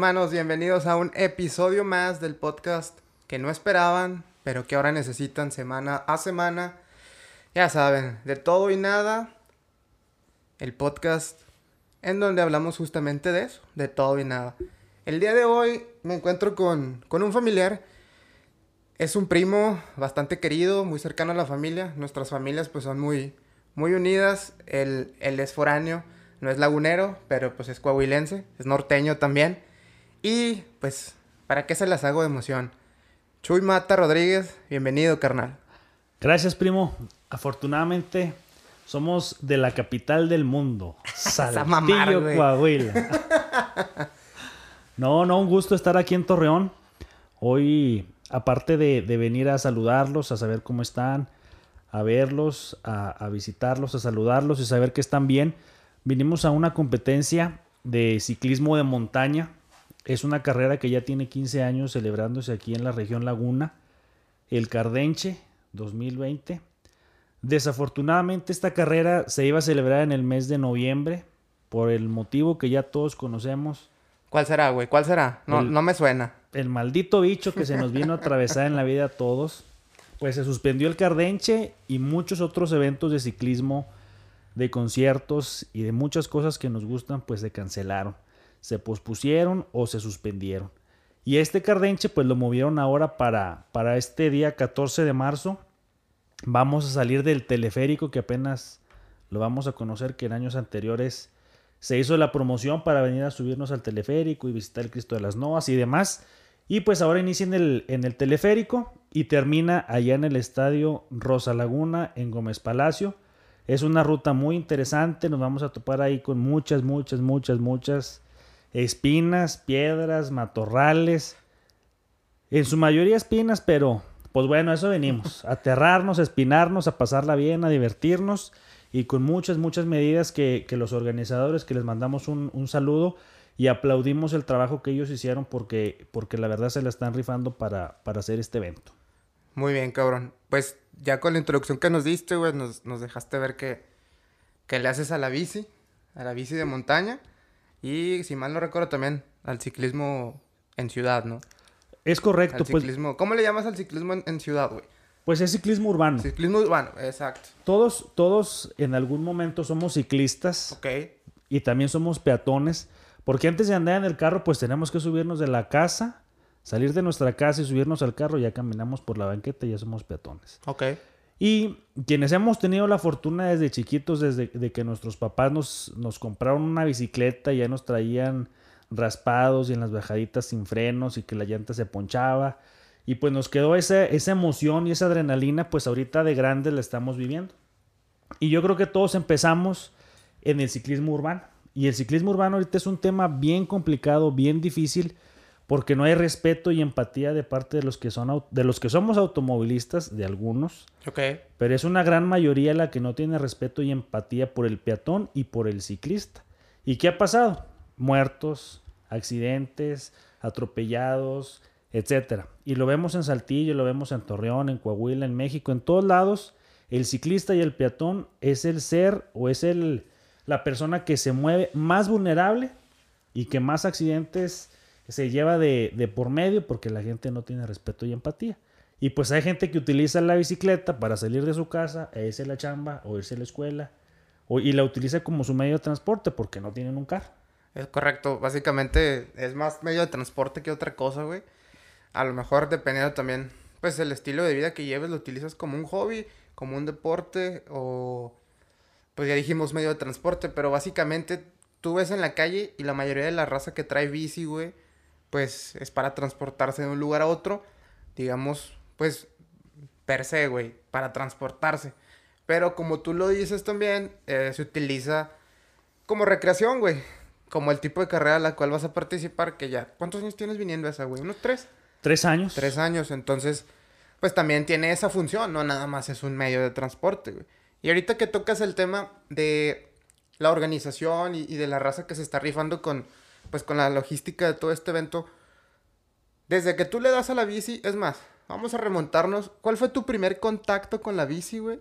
Hermanos, bienvenidos a un episodio más del podcast que no esperaban, pero que ahora necesitan semana a semana. Ya saben, de todo y nada, el podcast en donde hablamos justamente de eso, de todo y nada. El día de hoy me encuentro con, con un familiar, es un primo bastante querido, muy cercano a la familia, nuestras familias pues son muy, muy unidas, él, él es foráneo, no es lagunero, pero pues es coahuilense, es norteño también. Y pues, ¿para qué se las hago de emoción? Chuy Mata Rodríguez, bienvenido, carnal. Gracias, primo. Afortunadamente, somos de la capital del mundo, Saltillo, Coahuila. no, no, un gusto estar aquí en Torreón. Hoy, aparte de, venir a saludarlos, a saber cómo están, a verlos, a, visitarlos, a saludarlos y saber que están bien, vinimos a una competencia de ciclismo de montaña es una carrera que ya tiene 15 años celebrándose aquí en la región Laguna, el Cardenche 2020. Desafortunadamente esta carrera se iba a celebrar en el mes de noviembre por el motivo que ya todos conocemos. ¿Cuál será, güey? ¿Cuál será? No, no me suena. El maldito bicho que se nos vino a atravesar en la vida a todos. Pues se suspendió el Cardenche y muchos otros eventos de ciclismo, de conciertos y de muchas cosas que nos gustan, pues se cancelaron se pospusieron o se suspendieron. Y este Cardenche pues lo movieron ahora para, para este día 14 de marzo. Vamos a salir del teleférico que apenas lo vamos a conocer que en años anteriores se hizo la promoción para venir a subirnos al teleférico y visitar el Cristo de las Novas y demás. Y pues ahora inicia en el, en el teleférico y termina allá en el estadio Rosa Laguna en Gómez Palacio. Es una ruta muy interesante, nos vamos a topar ahí con muchas, muchas, muchas, muchas espinas, piedras, matorrales. En su mayoría espinas, pero pues bueno, eso venimos. A aterrarnos, a espinarnos, a pasarla bien, a divertirnos y con muchas, muchas medidas que, los organizadores, que les mandamos un, saludo y aplaudimos el trabajo que ellos hicieron porque, porque la verdad se la están rifando para, para hacer este evento. Muy bien, cabrón. Pues ya con la introducción que nos diste, güey, nos, nos dejaste ver que, que le haces a la bici, a la bici de montaña. Y si mal no recuerdo también al ciclismo en ciudad, ¿no? Es correcto. Pues, ciclismo. ¿Cómo le llamas al ciclismo en, ciudad, güey? Pues es ciclismo urbano. Ciclismo urbano, exacto. Todos, todos en algún momento somos ciclistas. Ok. Y también somos peatones. Porque antes de andar en el carro, pues tenemos que subirnos de la casa, salir de nuestra casa y subirnos al carro. Ya caminamos por la banqueta y ya somos peatones. Ok. Y quienes hemos tenido la fortuna desde chiquitos, desde de que nuestros papás nos, nos compraron una bicicleta y ya nos traían raspados y en las bajaditas sin frenos y que la llanta se ponchaba. Y pues nos quedó esa, esa emoción y esa adrenalina, pues ahorita de grande la estamos viviendo. Y yo creo que todos empezamos en el ciclismo urbano. Y el ciclismo urbano ahorita es un tema bien complicado, bien difícil, porque no hay respeto y empatía de parte de los que son de los que somos automovilistas, de algunos. Pero es una gran mayoría la que no tiene respeto y empatía por el peatón y por el ciclista. ¿Y qué ha pasado? Muertos, accidentes, atropellados, etcétera. Y lo vemos en Saltillo, lo vemos en Torreón, en Coahuila, en México, en todos lados. El ciclista y el peatón es el ser o es el la persona que se mueve más vulnerable y que más accidentes se lleva de, por medio porque la gente no tiene respeto y empatía. Y pues hay gente que utiliza la bicicleta para salir de su casa, e irse a la chamba o irse a la escuela, o, y la utiliza como su medio de transporte porque no tienen un carro. Es correcto, básicamente es más medio de transporte que otra cosa, güey. A lo mejor dependiendo también, pues el estilo de vida que lleves, lo utilizas como un hobby, como un deporte o, pues ya dijimos medio de transporte, pero básicamente tú ves en la calle y la mayoría de la raza que trae bici, güey, pues es para transportarse de un lugar a otro, digamos, pues per se, güey, para transportarse. Pero como tú lo dices también, eh, se utiliza como recreación, güey. Como el tipo de carrera a la cual vas a participar, que ya... ¿Cuántos años tienes viniendo a esa, güey? ¿Unos tres? Tres años. Tres años, entonces, pues también tiene esa función, no nada más es un medio de transporte, güey. Y ahorita que tocas el tema de la organización y de la raza que se está rifando con, pues con la logística de todo este evento, desde que tú le das a la bici, es más, vamos a remontarnos, ¿cuál fue tu primer contacto con la bici, güey?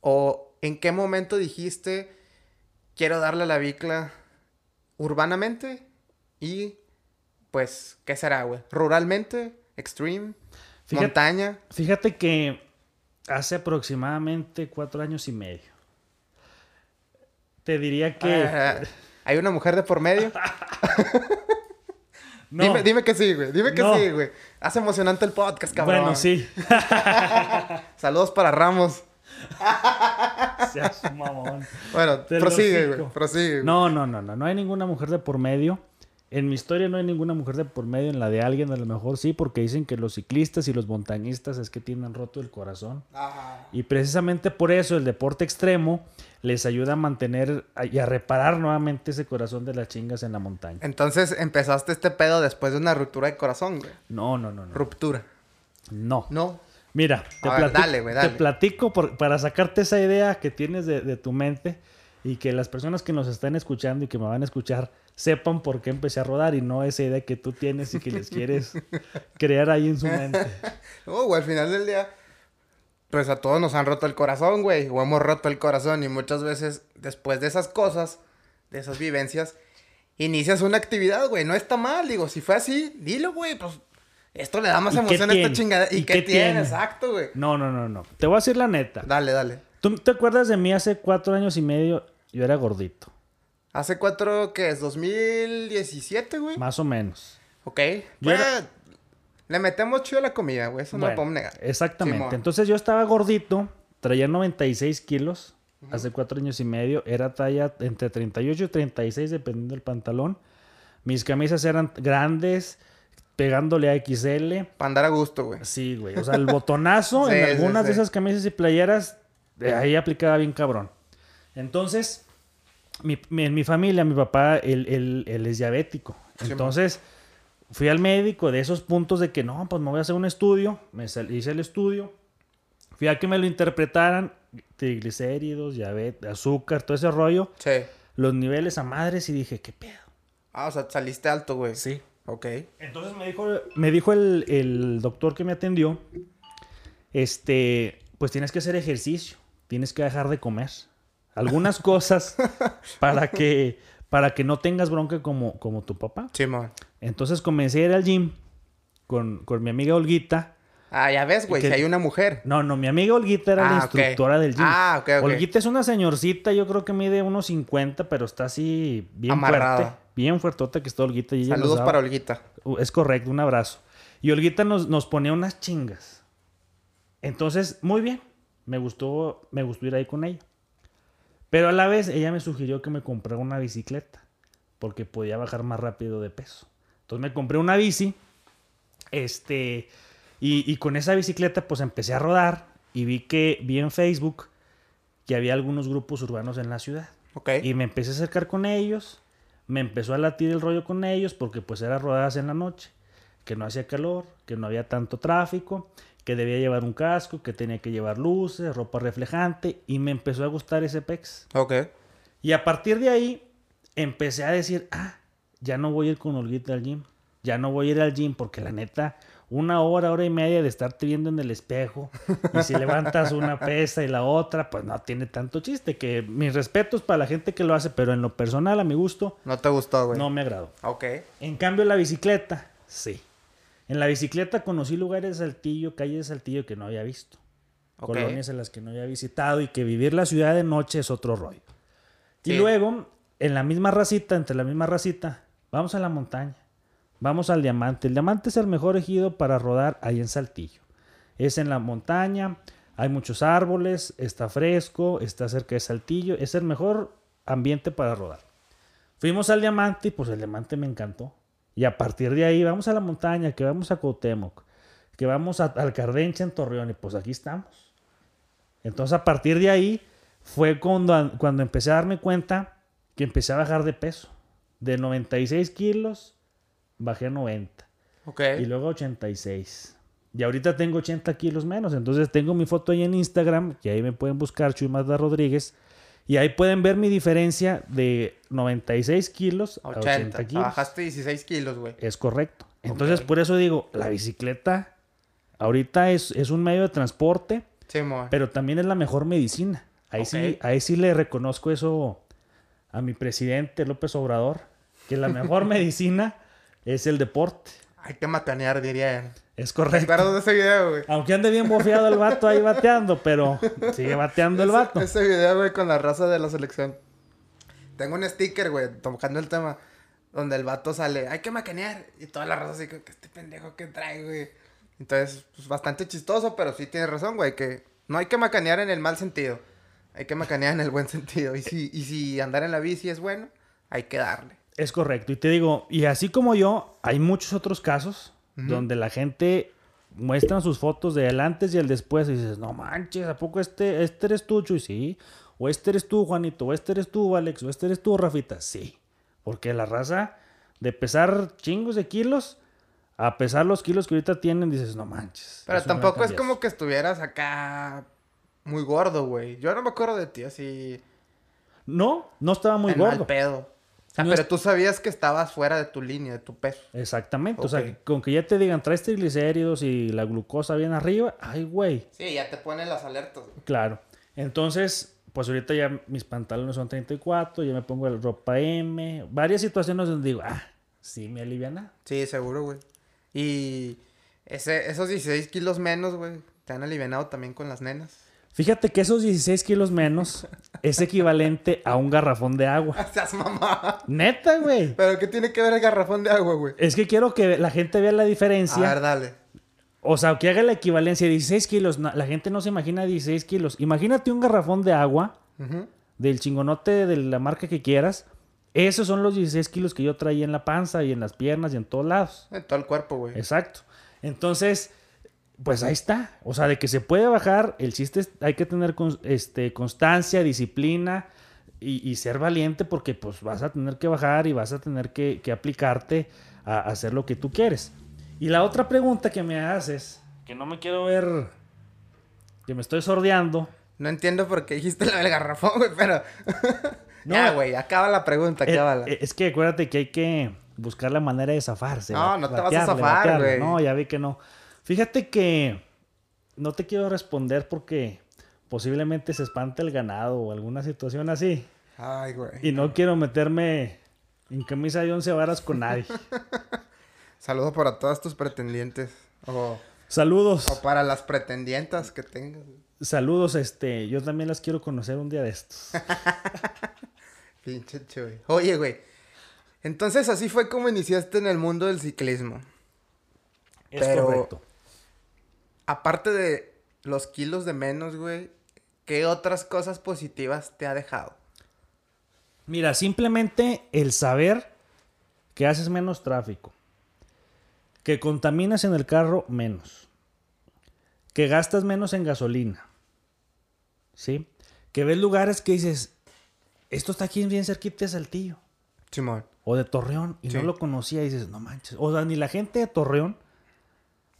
¿O en qué momento dijiste, quiero darle a la bicla urbanamente y pues, ¿qué será, güey? ¿Ruralmente? ¿Extreme? Fíjate- ¿Montaña? Fíjate que hace aproximadamente cuatro años y medio. Te diría que... ¿Hay una mujer de por medio? no. Dime, dime que sí, güey. Dime que No. sí, güey. Hace emocionante el podcast, cabrón. Bueno, sí. Saludos para Ramos. Seas mamón. Bueno, Te prosigue, güey. Prosigue. güey. No, no, no, no. No hay ninguna mujer de por medio. En mi historia no hay ninguna mujer de por medio. En la de alguien a lo mejor sí, porque dicen que los ciclistas y los montañistas es que tienen roto el corazón. Ajá. Y precisamente por eso el deporte extremo les ayuda a mantener y a reparar nuevamente ese corazón de las chingas en la montaña. Entonces empezaste este pedo después de una ruptura de corazón, güey. No, no, no, no. Ruptura. No. No. Mira, te, ver, platico, dale, güey, dale. te platico por- para sacarte esa idea que tienes de, de tu mente y que las personas que nos están escuchando y que me van a escuchar sepan por qué empecé a rodar y no esa idea que tú tienes y que les quieres crear ahí en su mente. No, güey, al final del día, pues a todos nos han roto el corazón, güey. O hemos roto el corazón. Y muchas veces, después de esas cosas, de esas vivencias, inicias una actividad, güey. No está mal, digo, si fue así, dilo, güey. Pues esto le da más ¿Y qué emoción a esta chingada. ¿Y, ¿Y qué, qué tiene? tiene? Exacto, güey. No, no, no, no. Te voy a decir la neta. Dale, dale. ¿Tú te acuerdas de mí hace cuatro años y medio? Yo era gordito, Hace cuatro, ¿qué es? ¿2017, güey? más o menos. Ok. Yo era- Le metemos chido a la comida, güey. Eso no lo podemos negar. Exactamente. Entonces yo estaba gordito, traía 96 kilos hace cuatro años y medio. Era talla entre 38 y 36, dependiendo del pantalón. Mis camisas eran grandes, pegándole a XL. Para andar a gusto, güey. Sí, güey. O sea, el botonazo Sí, en sí, algunas sí. de esas camisas y playeras, de ahí aplicaba bien cabrón. Entonces, mi- mi- en mi familia, mi papá, él, él- él es diabético. Sí, Entonces, fui al médico de esos puntos de que no, pues me voy a hacer un estudio. Me hice el estudio. Fui a que me lo interpretaran. Triglicéridos, diabetes, azúcar, todo ese rollo. Sí. Los niveles a madres y dije, ¿qué pedo? Ah, o sea, saliste alto, güey. Sí. Ok. Entonces me dijo, me dijo el, el doctor que me atendió, este, pues tienes que hacer ejercicio, tienes que dejar de comer. Algunas cosas para que, para que no tengas bronca como, como tu papá. Simón. Entonces comencé a ir al gym con, con mi amiga Olguita. Ah, ya ves, güey, que- si hay una mujer. No, no, mi amiga Olguita era la Ah, instructora del gym. Ah, ok, ok. Olguita es una señorcita, yo creo que mide unos 50, pero está así bien Amarrada. fuerte. Bien fuertota que está Olguita. y Saludos para Olguita. Uh, Es correcto, un abrazo. Y Olguita nos, nos ponía unas chingas. Entonces, muy bien. Me gustó, me gustó ir ahí con ella. Pero a la vez ella me sugirió que me comprara una bicicleta. Porque podía bajar más rápido de peso. Entonces me compré una bici. Este. Y, y con esa bicicleta, pues empecé a rodar. Y vi que vi en Facebook que había algunos grupos urbanos en la ciudad. Y me empecé a acercar con ellos. Me empezó a latir el rollo con ellos porque pues era rodadas en la noche. Que no hacía calor, que no había tanto tráfico, que debía llevar un casco, que tenía que llevar luces, ropa reflejante. Y me empezó a gustar ese pex. Ok. Y a partir de ahí empecé a decir, ah, ya no voy a ir con Olguita al gym. Ya no voy a ir al gym porque la neta, una hora, hora y media de estarte viendo en el espejo y si levantas una pesa y la otra, pues no tiene tanto chiste. Que mis respetos para la gente que lo hace, pero en lo personal, a mi gusto, No te gustó, güey. no me agradó. Ok. En cambio, la bicicleta, sí. En la bicicleta conocí lugares de Saltillo, calles de Saltillo que no había visto. Colonias en las que no había visitado y que vivir la ciudad de noche es otro rollo. Y luego, en la misma racita, entre la misma racita, vamos a la montaña. Vamos al Diamante. El Diamante es el mejor ejido para rodar ahí en Saltillo. Es en la montaña, hay muchos árboles, está fresco, está cerca de Saltillo. Es el mejor ambiente para rodar. Fuimos al Diamante y pues el Diamante me encantó. Y a partir de ahí vamos a la montaña, que vamos a Cuauhtémoc, que vamos a- al Cardenche en Torreón y pues aquí estamos. Entonces a partir de ahí fue cuando, cuando empecé a darme cuenta que empecé a bajar de peso. De 96 kilos bajé a 90 Ok. y luego a 86. Y ahorita tengo 80 kilos menos. Entonces tengo mi foto ahí en Instagram, que ahí me pueden buscar Chuy Mazda Rodríguez. Y ahí pueden ver mi diferencia de 96 kilos a 80. 80 kilos. Bajaste 16 kilos, güey. Es correcto. Entonces, por eso digo, la bicicleta ahorita es, es un medio de transporte, Simón. pero también es la mejor medicina. Ahí, sí, ahí sí le reconozco eso a mi presidente López Obrador, que la mejor medicina es el deporte. Hay que macanear, diría él. Es ¿Te correcto. ese video, güey? Aunque ande bien bofeado el vato ahí bateando, pero sigue bateando el vato. Ese video, güey, con la raza de la selección. Tengo un sticker, güey, tocando el tema. Donde el vato sale, hay que macanear. Y toda la raza así, que este pendejo que trae, güey. Entonces, pues bastante chistoso, pero sí tienes razón, güey, que no hay que macanear en el mal sentido. Hay que macanear en el buen sentido. Y si, y si andar en la bici es bueno, hay que darle. Es correcto. Y te digo, y así como yo, hay muchos otros casos donde la gente muestran sus fotos del antes y el después y dices, no manches, ¿a poco este, este eres tú, Chuy? Sí. O este eres tú, Juanito. O este eres tú, Alex. O este eres tú, Rafita. Sí. Porque la raza de pesar chingos de kilos a pesar los kilos que ahorita tienen, dices, no manches. Pero tampoco es cambiazo". como que estuvieras acá muy gordo, güey. Yo no me acuerdo de ti así. No, no estaba muy en mal gordo. pedo. O sea, No pero es- tú sabías que estabas fuera de tu línea, de tu peso. Exactamente. O sea, que con que ya te digan, traes triglicéridos y la glucosa bien arriba, ay, güey. Sí, ya te ponen las alertas. Claro. Entonces, pues ahorita ya mis pantalones son 34, ya me pongo el ropa M, varias situaciones donde digo, ah, sí me aliviana. Sí, seguro, güey. Y ese, esos 16 kilos menos, güey, te han alivianado también con las nenas. Fíjate que esos 16 kilos menos es equivalente a un garrafón de agua. Seas mamá. Neta, güey. Pero ¿qué tiene que ver el garrafón de agua, güey? Es que quiero que la gente vea la A diferencia. ver, dale. O sea, que haga la equivalencia. 16 kilos. no, la gente no se imagina 16 kilos. Imagínate un garrafón de agua del chingonote de la marca que quieras. Esos son los 16 kilos que yo traía en la panza y en las piernas y en todos lados. En todo el cuerpo, güey. Exacto. Entonces, pues ahí está. O sea, de que se puede bajar, el chiste es, hay que tener cons- este, constancia, disciplina y, y ser valiente porque pues vas a tener que bajar y vas a tener que, que aplicarte a, a hacer lo que tú quieres. Y la otra pregunta que me haces, que no me quiero ver, que me estoy sordeando. No entiendo por qué dijiste lo del garrafón, güey, pero... No. ya, güey, acaba la pregunta, Eh, acábala. eh, es que acuérdate que hay que buscar la manera de zafarse. No, no te vas a zafar, güey. No, ya vi que no. Fíjate que no te quiero responder porque posiblemente se espante el ganado o alguna situación así. Ay, güey. Y no quiero meterme en camisa de once varas con nadie. Saludos para todas tus pretendientes. O, Saludos. o para las pretendientas que tengas. Saludos, este. Yo también las quiero conocer un día de estos. Pinche chuy. Oye, güey. Entonces así fue como iniciaste en el mundo del ciclismo. Es Pero- correcto. Aparte de los kilos de menos, güey, ¿qué otras cosas positivas te ha dejado? Mira, simplemente el saber que haces menos tráfico, que contaminas en el carro menos, que gastas menos en gasolina, ¿sí? Que ves lugares que dices, esto está aquí bien cerquita de Saltillo Simón. o de Torreón y Sí. no lo conocía y dices, no manches, o sea, ni la gente de Torreón.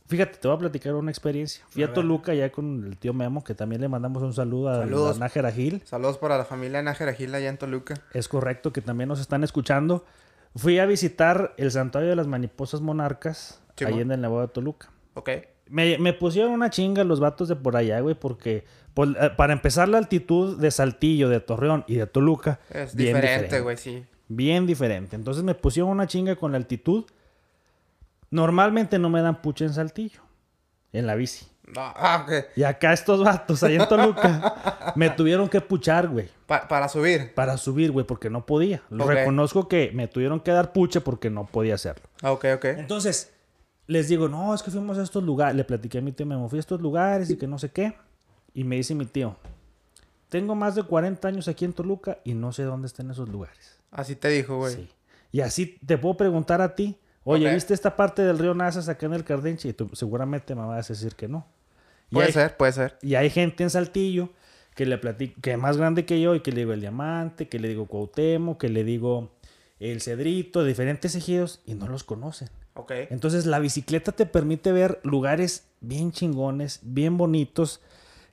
Fíjate, te voy a platicar una experiencia. Fui A a. Toluca ya con el tío Memo, que también le mandamos un saludo a Saludos. la Nájera Gil. Saludos para la familia Nájera Gil allá en Toluca. Es correcto que también nos están escuchando. Fui a visitar el santuario de las mariposas monarcas Simón. ahí en el Nevado de Toluca. ¿Ok? Me, me pusieron una chinga los vatos de por allá, güey, porque pues, eh, para empezar la altitud de Saltillo, de Torreón y de Toluca, Es bien diferente, güey, sí. Bien diferente. Entonces me pusieron una chinga con la altitud. Normalmente no me dan pucha en Saltillo, en la bici. No, ah, ok. Y acá estos vatos, ahí en Toluca, me tuvieron que puchar, güey. Pa- para subir. para subir, güey, porque no podía. Lo reconozco que me tuvieron que dar puche porque no podía hacerlo. Ah, ok, ok. Entonces, les digo, no, es que fuimos a estos lugares. Le platiqué a mi tío, me fui a estos lugares y que no sé qué. Y me dice mi tío, tengo más de 40 años aquí en Toluca y no sé dónde están esos lugares. Así te dijo, güey. Sí. Y así te puedo preguntar a ti, oye. ¿viste esta parte del río Nazas acá en el Cardenche? Y tú seguramente me vas a decir que no. Y Puede hay- ser, puede ser. y hay gente en Saltillo que le platico, que es más grande que yo y que le digo el diamante, que le digo Cuauhtémoc, que le digo el cedrito, diferentes ejidos y no los conocen. Ok. Entonces la bicicleta te permite ver lugares bien chingones, bien bonitos,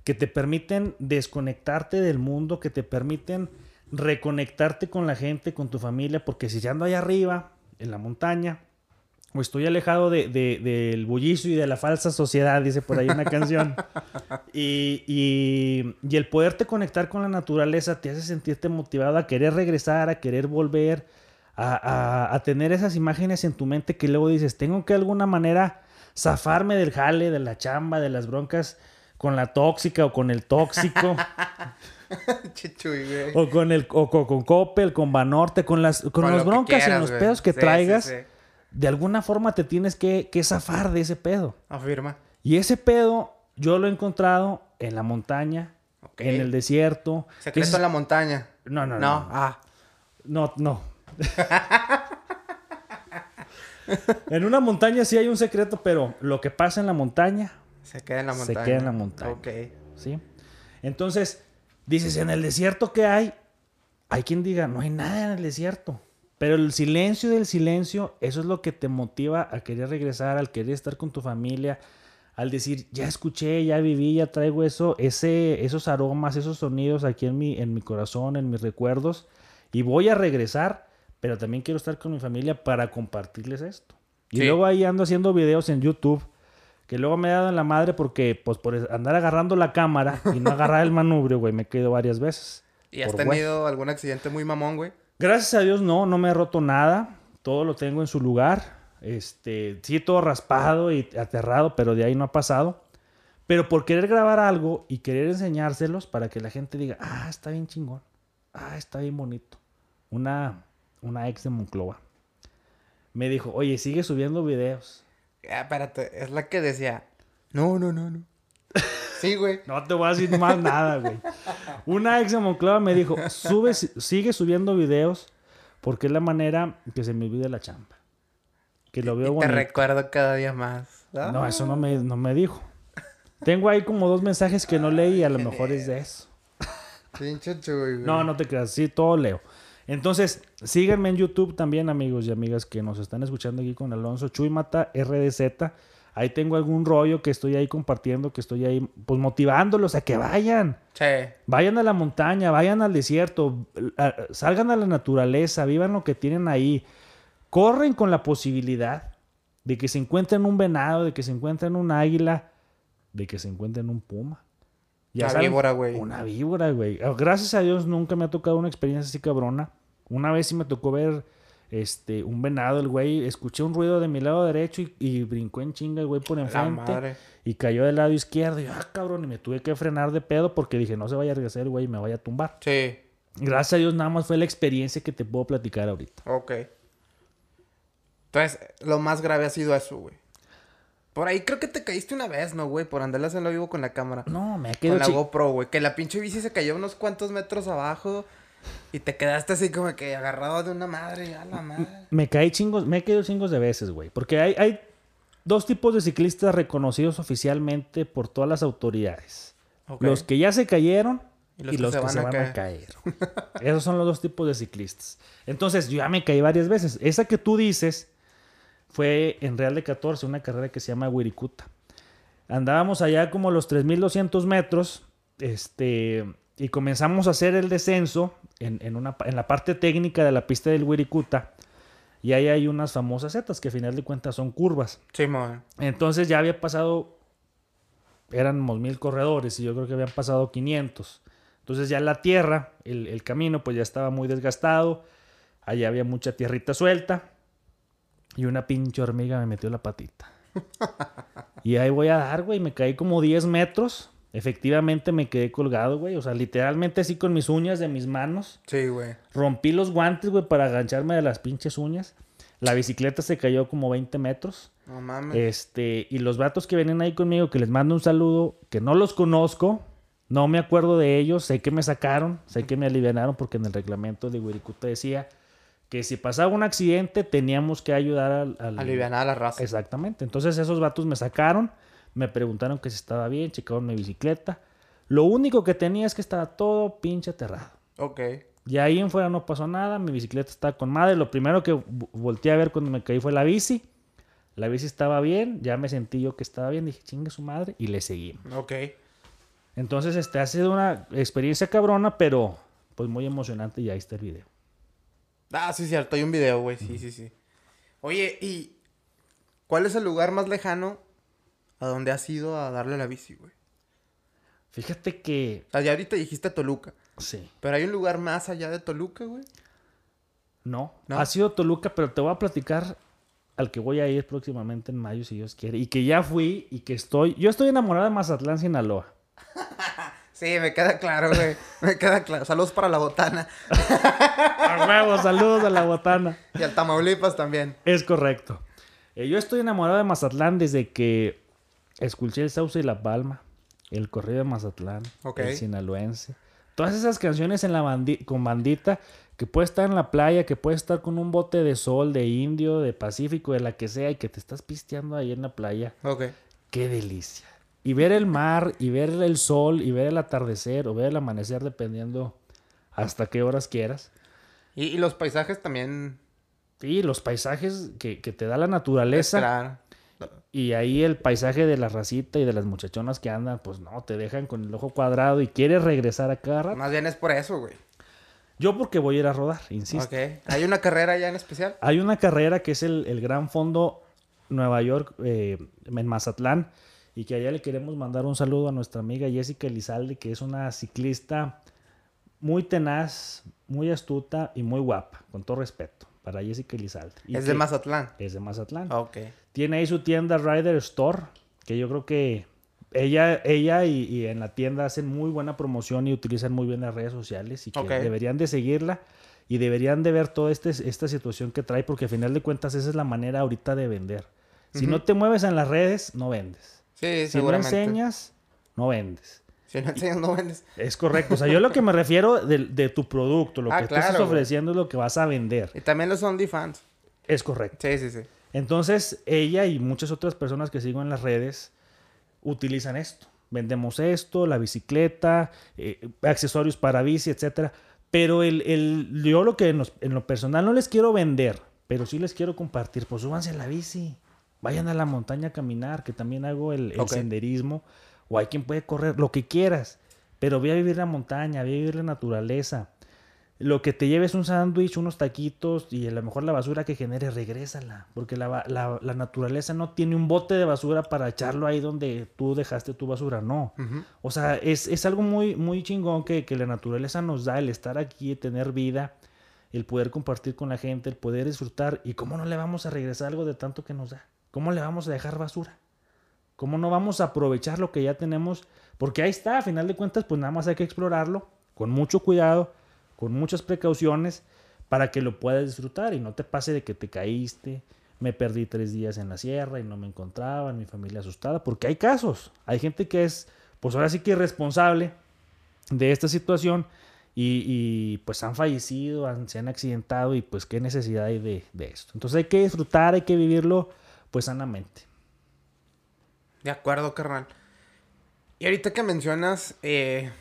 que te permiten desconectarte del mundo, que te permiten reconectarte con la gente, con tu familia, porque si ya ando allá arriba, en la montaña, o estoy alejado de, de- del bullicio y de la falsa sociedad, dice por ahí una canción, y, y- y el poderte conectar con la naturaleza te hace sentirte motivado a querer regresar, a querer volver, a, a- a tener esas imágenes en tu mente que luego dices, tengo que de alguna manera zafarme del jale, de la chamba, de las broncas con la tóxica o con el tóxico, Chichuy, güey. o con el o co- con, Coppel, con Banorte, con las con, Con que broncas y los güey. pedos que Sí, sí, traigas, sí. De alguna forma te tienes que, que zafar de ese pedo. Afirma. Y ese pedo yo lo he encontrado en la montaña, en el desierto. que Secreto es- en la montaña. No, no, No, no. ah. No, no. en una montaña sí hay un secreto, pero lo que pasa en la montaña, Se queda en la Se montaña. queda en la montaña. Ok. ¿sí? Entonces, dices, en el desierto ¿qué hay? Hay quien diga, no hay nada en el desierto. Pero el silencio del silencio, eso es lo que te motiva a querer regresar, al querer estar con tu familia, al decir, ya escuché, ya viví, ya traigo eso, ese, esos aromas, esos sonidos aquí en mi, en mi corazón, en mis recuerdos, y voy a regresar, pero también quiero estar con mi familia para compartirles esto. Y Sí. luego ahí ando haciendo videos en YouTube, que luego me he dado en la madre porque, pues, por andar agarrando la cámara y no agarrar el manubrio, güey, me he caído varias veces. ¿Y has tenido algún accidente muy mamón, güey? Gracias a Dios no, no me he roto nada. Todo lo tengo en su lugar. Este, sí, todo raspado y aterrado, pero de ahí no ha pasado. Pero por querer grabar algo y querer enseñárselos para que la gente diga, ah, está bien chingón. Ah, está bien bonito. Una, una ex de Monclova me dijo, oye, sigue subiendo videos. Ah, espérate, es la que decía. No, no, no, no. Sí, güey. No te voy a decir más nada, güey. Una ex de Monclova me dijo, Sube, sigue subiendo videos porque es la manera que se me olvide la chamba. Que lo Y veo te bonito. recuerdo cada día más. Ah, No, eso no me, no me dijo. Tengo ahí como dos mensajes que no leí y a lo mejor es de eso. Pinche chuy, güey. No, no te creas, sí, todo leo. Entonces, síganme en YouTube también, amigos y amigas que nos están escuchando aquí con Alonso Chuy Mata RDZ. Ahí tengo algún rollo que estoy ahí compartiendo, que estoy ahí, pues motivándolos a que vayan. Che. Vayan a la montaña, vayan al desierto, salgan a la naturaleza, vivan lo que tienen ahí. Corren con la posibilidad de que se encuentren un venado, de que se encuentren un águila, de que se encuentren un puma. Una saben- víbora, güey. Una víbora, güey. Gracias a Dios nunca me ha tocado una experiencia así cabrona. Una vez sí me tocó ver este, un venado, el güey. Escuché un ruido de mi lado derecho y, y brincó en chinga el güey por enfrente. Y cayó del lado izquierdo. Y ah, cabrón, y me tuve que frenar de pedo porque dije, no se vaya a regresar el güey y me vaya a tumbar. Sí. Gracias a Dios, nada más fue la experiencia que te puedo platicar ahorita. Ok. Entonces, lo más grave ha sido eso, güey. Por ahí creo que te caíste una vez, ¿no, güey? Por andarlas en lo vivo con la cámara. No, me con quedo la GoPro, güey. Que la pinche bici se cayó unos cuantos metros abajo. Y te quedaste así como que agarrado de una madre. A la madre. Me caí chingos, me he caído chingos de veces, güey. Porque hay, hay dos tipos de ciclistas reconocidos oficialmente por todas las autoridades. Los que ya se cayeron Y y los que se que, van se a van a caer. caer. Esos son los dos tipos de ciclistas. Entonces, yo ya me caí varias veces. Esa que tú dices fue en Real de 14, una carrera que se llama Wirikuta. Andábamos allá como los 3200 metros. Este. Y comenzamos a hacer el descenso en, en una, en la parte técnica de la pista del Wirikuta. Y ahí hay unas famosas setas que a final de cuentas son curvas. Simón. Entonces ya había pasado, éramos mil corredores y yo creo que habían pasado 500. Entonces ya la tierra, el, el camino, pues ya estaba muy desgastado. Allá había mucha tierrita suelta. Y una pinche hormiga me metió la patita. y ahí voy a dar, güey. Me caí como 10 metros. Efectivamente me quedé colgado, güey. O sea, literalmente así con mis uñas de mis manos. Sí, güey. Rompí los guantes, güey, para agancharme de las pinches uñas. La bicicleta se cayó como 20 metros. No mames. Este, y los vatos que vienen ahí conmigo, que les mando un saludo, que no los conozco, no me acuerdo de ellos, sé que me sacaron, sé que me alivianaron porque en el reglamento de Wirikuta decía que si pasaba un accidente teníamos que ayudar al... al- Alivianar a la raza. Exactamente. Entonces esos vatos me sacaron, me preguntaron que si estaba bien, checaron mi bicicleta. Lo único que tenía es que estaba todo pinche aterrado. Ok. Y ahí en fuera no pasó nada, mi bicicleta estaba con madre. Lo primero que vo- volteé a ver cuando me caí fue la bici. La bici estaba bien, ya me sentí yo que estaba bien, dije, chingue su madre, y le seguí. Ok. Entonces, este ha sido una experiencia cabrona, pero pues muy emocionante y ahí está el video. Ah, sí, cierto. Hay un video, güey. Sí, sí, sí. Oye, ¿y cuál es el lugar más lejano a donde has ido a darle la bici, güey? Fíjate que, O sea, ya ahorita dijiste Toluca. sí, Pero hay un lugar más allá de Toluca, güey. No, ¿No? ha sido Toluca, pero te voy a platicar al que voy a ir próximamente en mayo, si Dios quiere. Y que ya fui y que estoy. Yo estoy enamorado de Mazatlán, Sinaloa. Sí, me queda claro, güey. Me queda claro. Saludos para la botana. A huevo, saludos a la botana. Y al Tamaulipas también. Es correcto. Eh, yo estoy enamorado de Mazatlán desde que escuché el Sauce y la Palma, el corrido de Mazatlán, el sinaloense. Todas esas canciones en la bandi- con bandita que puede estar en la playa, que puede estar con un bote de sol, de indio, de pacífico, de la que sea, y que te estás pisteando ahí en la playa. Ok. Qué delicia. Y ver el mar, y ver el sol, y ver el atardecer, o ver el amanecer, dependiendo hasta qué horas quieras. Y, y los paisajes también. Y los paisajes que, que te da la naturaleza. Claro. Y ahí el paisaje de la racita y de las muchachonas que andan, pues no, te dejan con el ojo cuadrado y quieres regresar a cada rato. Más bien es por eso, güey. Yo porque voy a ir a rodar, insisto. Ok. ¿Hay una carrera ya en especial? Hay una carrera que es el, el Gran Fondo Nueva York eh, en Mazatlán y que allá le queremos mandar un saludo a nuestra amiga Jessica Elizalde, que es una ciclista muy tenaz, muy astuta y muy guapa, con todo respeto, para Jessica Elizalde. Y es de Mazatlán. Es de Mazatlán. Ok. Tiene ahí su tienda Rider Store, que yo creo que ella, ella y, y en la tienda hacen muy buena promoción y utilizan muy bien las redes sociales y que deberían de seguirla y deberían de ver toda este, esta situación que trae porque al final de cuentas esa es la manera ahorita de vender. Si no te mueves en las redes, no vendes. Sí, Si no enseñas, no vendes. Si no enseñas, no vendes. Es correcto. O sea, yo lo que me refiero de, de tu producto, lo Ah, que estás claro, güey. ofreciendo es lo que vas a vender. Y también los OnlyFans. Es correcto. Sí, sí, sí. Entonces, ella y muchas otras personas que sigo en las redes utilizan esto. Vendemos esto, la bicicleta, eh, accesorios para bici, etcétera. Pero el, el- yo lo que en, los- en lo personal no les quiero vender, pero sí les quiero compartir. Pues súbanse a la bici, vayan a la montaña a caminar, que también hago el, senderismo. O hay quien puede correr, lo que quieras. Pero ve a vivir la montaña, ve a vivir la naturaleza. Lo que te lleves un sándwich, unos taquitos y a lo mejor la basura que genere, regrésala. Porque la, la- la naturaleza no tiene un bote de basura para echarlo ahí donde tú dejaste tu basura, no. O sea, es, es algo muy, muy chingón que, que la naturaleza nos da, el estar aquí, tener vida, el poder compartir con la gente, el poder disfrutar. ¿Y cómo no le vamos a regresar algo de tanto que nos da? ¿Cómo le vamos a dejar basura? ¿Cómo no vamos a aprovechar lo que ya tenemos? Porque ahí está, a final de cuentas, pues nada más hay que explorarlo con mucho cuidado, con muchas precauciones, para que lo puedas disfrutar y no te pase de que te caíste, me perdí tres días en la sierra y no me encontraban, mi familia asustada, porque hay casos, hay gente que es, pues ahora sí que responsable de esta situación y, y, pues han fallecido, han- se han accidentado y pues qué necesidad hay de, de esto. Entonces hay que disfrutar, hay que vivirlo pues sanamente. De acuerdo, carnal. Y ahorita que mencionas, eh,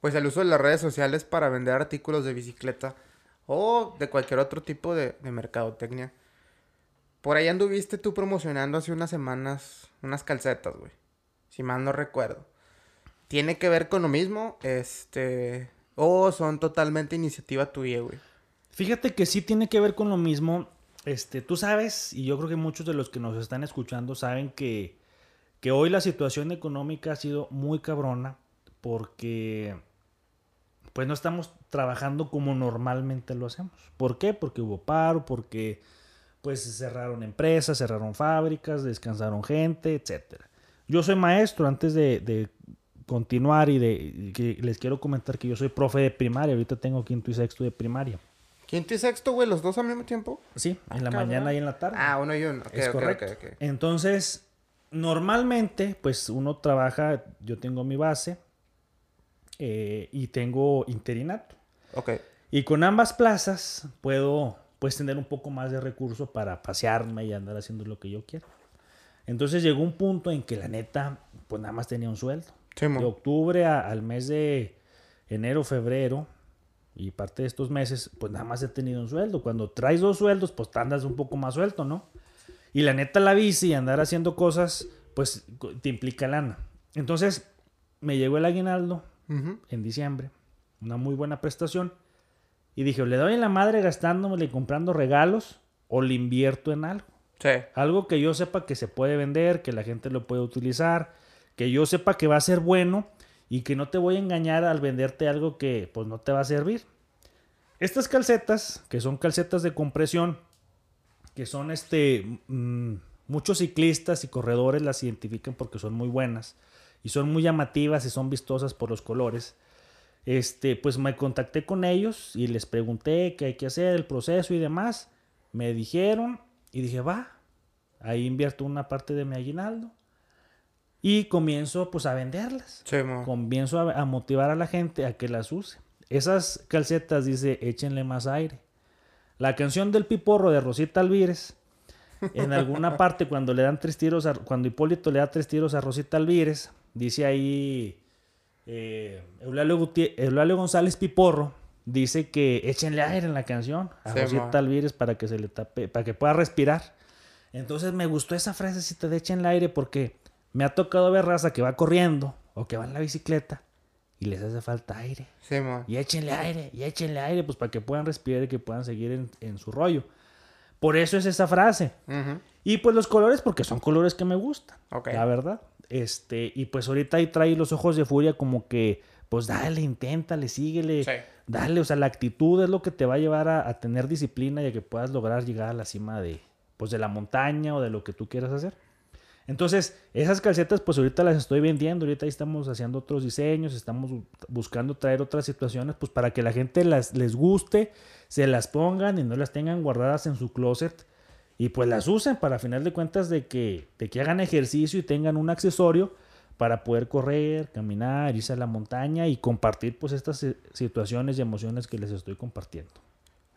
pues el uso de las redes sociales para vender artículos de bicicleta o de cualquier otro tipo de, de mercadotecnia. Por ahí anduviste tú promocionando hace unas semanas unas calcetas, güey. Si mal no recuerdo. ¿Tiene que ver con lo mismo? Este... O son totalmente iniciativa tuya, güey. Fíjate que sí tiene que ver con lo mismo. Este, tú sabes, y yo creo que muchos de los que nos están escuchando saben que, que hoy la situación económica ha sido muy cabrona porque pues no estamos trabajando como normalmente lo hacemos. ¿Por qué? Porque hubo paro, porque pues cerraron empresas, cerraron fábricas, descansaron gente, etcétera. Yo soy maestro, antes de, de continuar y de que les quiero comentar que yo soy profe de primaria, ahorita tengo quinto y sexto de primaria. ¿Quinto y sexto, güey? ¿Los dos al mismo tiempo? Sí, en la cabrón. mañana y en la tarde. Ah, uno y uno. Ok, es correcto. Entonces, normalmente, pues uno trabaja, yo tengo mi base eh, y tengo interinato. Ok. Y con ambas plazas puedo pues tener un poco más de recursos para pasearme y andar haciendo lo que yo quiero. Entonces llegó un punto en que la neta, pues nada más tenía un sueldo. Sí. De octubre a- al mes de enero, febrero y parte de estos meses, pues nada más he tenido un sueldo. Cuando traes dos sueldos, pues te andas un poco más suelto, ¿no? Y la neta, la bici y andar haciendo cosas, pues te implica lana. Entonces, me llegó el aguinaldo en diciembre, una muy buena prestación. Y dije, le doy en la madre gastándome y comprando regalos o le invierto en algo. Sí. Algo que yo sepa que se puede vender, que la gente lo puede utilizar, que yo sepa que va a ser bueno y que no te voy a engañar al venderte algo que pues no te va a servir. Estas calcetas, que son calcetas de compresión, que son este, mm, muchos ciclistas y corredores las identifican porque son muy buenas y son muy llamativas y son vistosas por los colores. Este, pues me contacté con ellos y les pregunté qué hay que hacer, el proceso y demás. Me dijeron y dije, va, ahí invierto una parte de mi aguinaldo y comienzo pues a venderlas. Sí. Comienzo a, a motivar a la gente a que las use. Esas calcetas dice, échenle más aire. La canción del piporro de Rosita Alvírez, en alguna parte cuando le dan tres tiros, a- cuando Hipólito le da tres tiros a Rosita Alvírez, dice ahí eh, Eulalio, González Piporro, dice que échenle aire en la canción a Sí, Rosita. Alvírez para que se le tape, para que pueda respirar. Entonces me gustó esa frasecita de échenle aire porque me ha tocado ver raza que va corriendo o que va en la bicicleta y les hace falta aire. Sí. Y échenle aire, y échenle aire, pues para que puedan respirar y que puedan seguir en, en su rollo. Por eso es esa frase. Y pues los colores, porque son colores que me gustan. Ok. La verdad. Este, y pues ahorita ahí trae los ojos de furia como que, pues dale, inténtale, síguele. Sí. Dale, o sea, la actitud es lo que te va a llevar a, a tener disciplina y a que puedas lograr llegar a la cima de, pues de la montaña o de lo que tú quieras hacer. Entonces, esas calcetas, pues ahorita las estoy vendiendo, ahorita estamos haciendo otros diseños, estamos bu- buscando traer otras situaciones, pues para que la gente las, les guste, se las pongan y no las tengan guardadas en su closet y pues las usen para, final de cuentas, de que, de que hagan ejercicio y tengan un accesorio para poder correr, caminar, irse a la montaña y compartir pues estas eh, situaciones y emociones que les estoy compartiendo.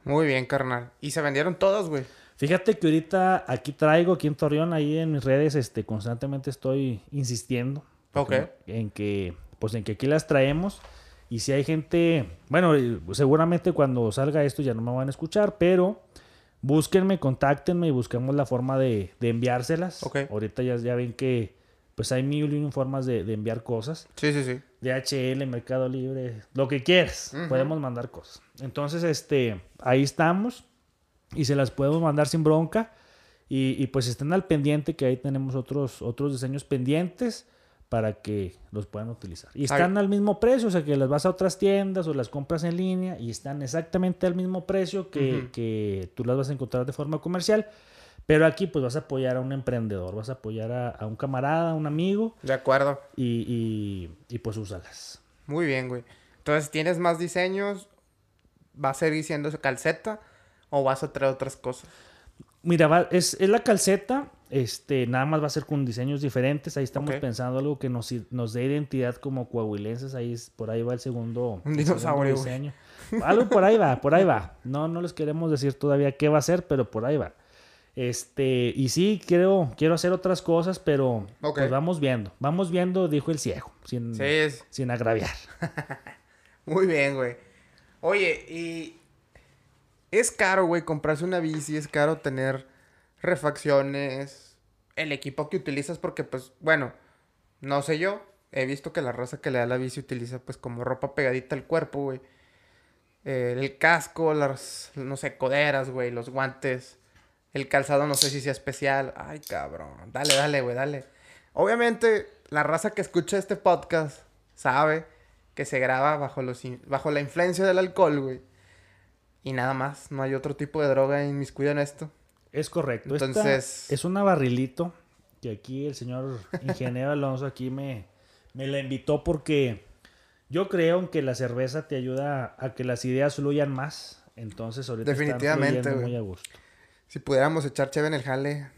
Muy bien, carnal. Y se vendieron todas, güey. Fíjate que ahorita aquí traigo, aquí en Torreón, ahí en mis redes, este, constantemente estoy insistiendo. porque Ok. no- En que, pues en que aquí las traemos. Y si hay gente, bueno, eh, seguramente cuando salga esto ya no me van a escuchar, pero búsquenme, contáctenme y busquemos la forma de, de enviárselas. Ok. Ahorita ya, ya ven que pues hay mil y un formas de, de enviar cosas. Sí, sí, sí. DHL, Mercado Libre, lo que quieras, podemos mandar cosas. Entonces, este, ahí estamos y se las podemos mandar sin bronca. Y, y, pues estén al pendiente que ahí tenemos otros, otros diseños pendientes para que los puedan utilizar. Y están al mismo precio, o sea que las vas a otras tiendas o las compras en línea y están exactamente al mismo precio que, Ujú. que tú las vas a encontrar de forma comercial. Pero aquí pues vas a apoyar a un emprendedor, vas a apoyar a, a un camarada, a un amigo De acuerdo. y, y, y pues úsalas. Muy bien, güey. Entonces, ¿tienes más diseños? ¿Va a seguir siendo calceta? ¿O vas a traer otras cosas? Mira, va- es, es la calceta, este, nada más va a ser con diseños diferentes. Ahí estamos pensando algo que nos, nos dé identidad como coahuilenses. Ahí es- por ahí va el segundo, Un diseño. Algo por ahí va, por ahí va. No, no les queremos decir todavía qué va a ser, pero por ahí va. Este, y sí, quiero, quiero hacer otras cosas, pero pues vamos viendo. Vamos viendo, dijo el ciego, sin, Sí, es... sin agraviar. Muy bien, güey. Oye, y... Es caro, güey, comprarse una bici. Es caro tener refacciones. El equipo que utilizas porque, pues, bueno, no sé yo. He visto que la raza que le da la bici utiliza, pues, como ropa pegadita al cuerpo, güey. Eh, el casco, las, no sé, coderas, güey, los guantes. El calzado no sé si sea especial. Ay, cabrón. Dale, dale, güey, dale. Obviamente, la raza que escucha este podcast sabe que se graba bajo, los bajo la influencia del alcohol, güey. Y nada más. No hay otro tipo de droga inmiscuida en esto. Es correcto. Esta Entonces- es una barrilito que aquí el señor ingeniero Alonso aquí me, me la invitó porque yo creo que la cerveza te ayuda a que las ideas fluyan más. Entonces ahorita Definitivamente, muy a gusto. Si pudiéramos echar cheve en el jale,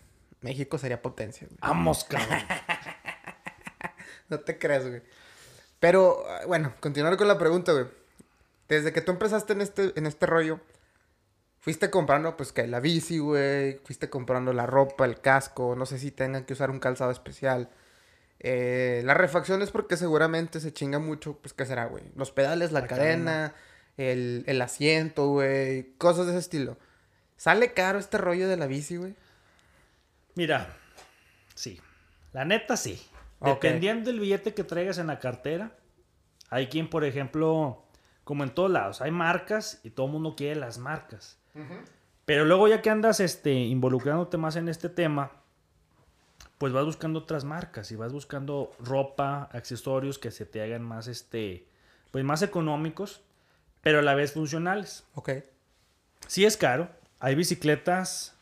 México sería potencia, güey. Vamos, cabrón. No te creas, güey. Pero, ah, bueno, continuar con la pregunta, güey. Desde que tú empezaste en este, en este rollo, fuiste comprando, pues, que la bici, güey. Fuiste comprando la ropa, el casco. No sé si tengan que usar un calzado especial. Eh, las refacciones, porque seguramente se chinga mucho, pues, ¿qué será, güey? Los pedales, la, La cadena, el, el asiento, güey. Cosas de ese estilo. ¿Sale caro este rollo de la bici, güey? Mira, sí. La neta sí. Dependiendo del billete que traigas en la cartera, hay quien, por ejemplo, como en todos lados, hay marcas y todo el mundo quiere las marcas. Pero luego ya que andas este, involucrándote más en este tema, pues vas buscando otras marcas y vas buscando ropa, accesorios que se te hagan más, este, pues más económicos. pero a la vez funcionales. Ok. Sí es caro. Hay bicicletas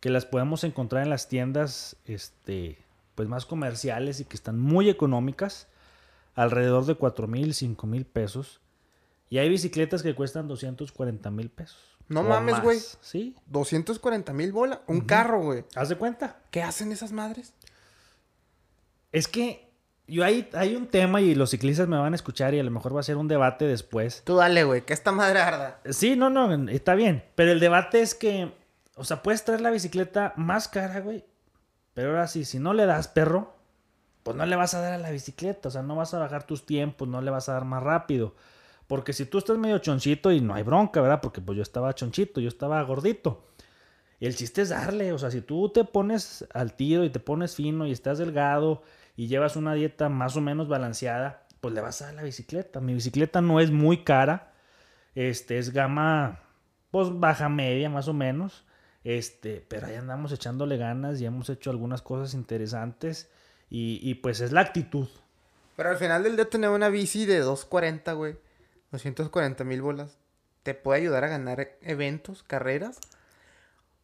que las podemos encontrar en las tiendas este, pues más comerciales y que están muy económicas, alrededor de 4 mil, 5 mil pesos. Y hay bicicletas que cuestan 240 mil pesos. No mames, güey. Sí. 240 mil bolas. Un carro, güey. ¿Haz de cuenta? ¿Qué hacen esas madres? Es que yo hay, hay un tema y los ciclistas me van a escuchar y a lo mejor va a ser un debate después. Tú dale, güey. Que esta madre arda. Sí, no, no, está bien. Pero el debate es que, o sea, puedes traer la bicicleta más cara, güey. Pero ahora sí, si no le das perro, pues no le vas a dar a la bicicleta. O sea, no vas a bajar tus tiempos, no le vas a dar más rápido. Porque si tú estás medio chonchito y no hay bronca, ¿verdad? Porque pues yo estaba chonchito, yo estaba gordito. Y el chiste es darle, o sea, si tú te pones al tiro y te pones fino y estás delgado y llevas una dieta más o menos balanceada, pues le vas a dar la bicicleta. Mi bicicleta no es muy cara, este es gama, pues baja media más o menos, este, pero ahí andamos echándole ganas y hemos hecho algunas cosas interesantes y, pues es la actitud. Pero al final del día tener una bici de 240, güey. 240 mil bolas. ¿Te puede ayudar a ganar eventos, carreras?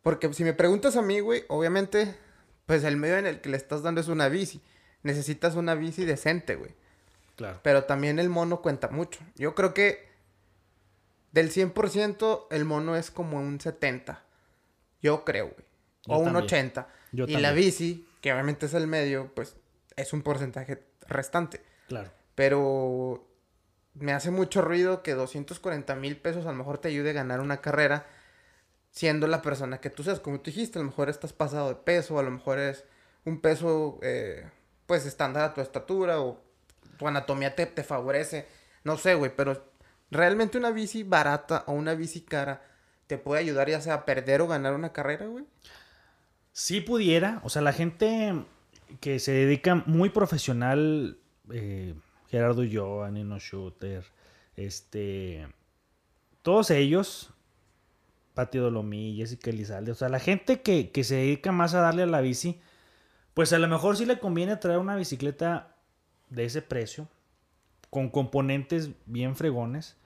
Porque si me preguntas a mí, güey, obviamente, pues el medio en el que le estás dando es una bici. Necesitas una bici decente, güey. Claro. Pero también el mono cuenta mucho. Yo creo que del 100% el mono es como un 70. Yo creo, güey. Yo O un también. 80. Yo y la bici, que obviamente es el medio, pues es un porcentaje restante. Claro. Pero me hace mucho ruido que 240 mil pesos a lo mejor te ayude a ganar una carrera siendo la persona que tú seas. Como tú dijiste, a lo mejor estás pasado de peso, a lo mejor es un peso eh, pues estándar a tu estatura o tu anatomía te, te favorece. No sé, güey, pero realmente una bici barata o una bici cara te puede ayudar ya sea a perder o ganar una carrera, güey. Si pudiera, o sea, la gente que se dedica muy profesional, eh, Gerardo Ulloa, Nino Shooter, este, todos ellos, Pati Dolomí, Jessica Elizalde, o sea, la gente que, que se dedica más a darle a la bici, pues a lo mejor sí le conviene traer una bicicleta de ese precio, con componentes bien fregones,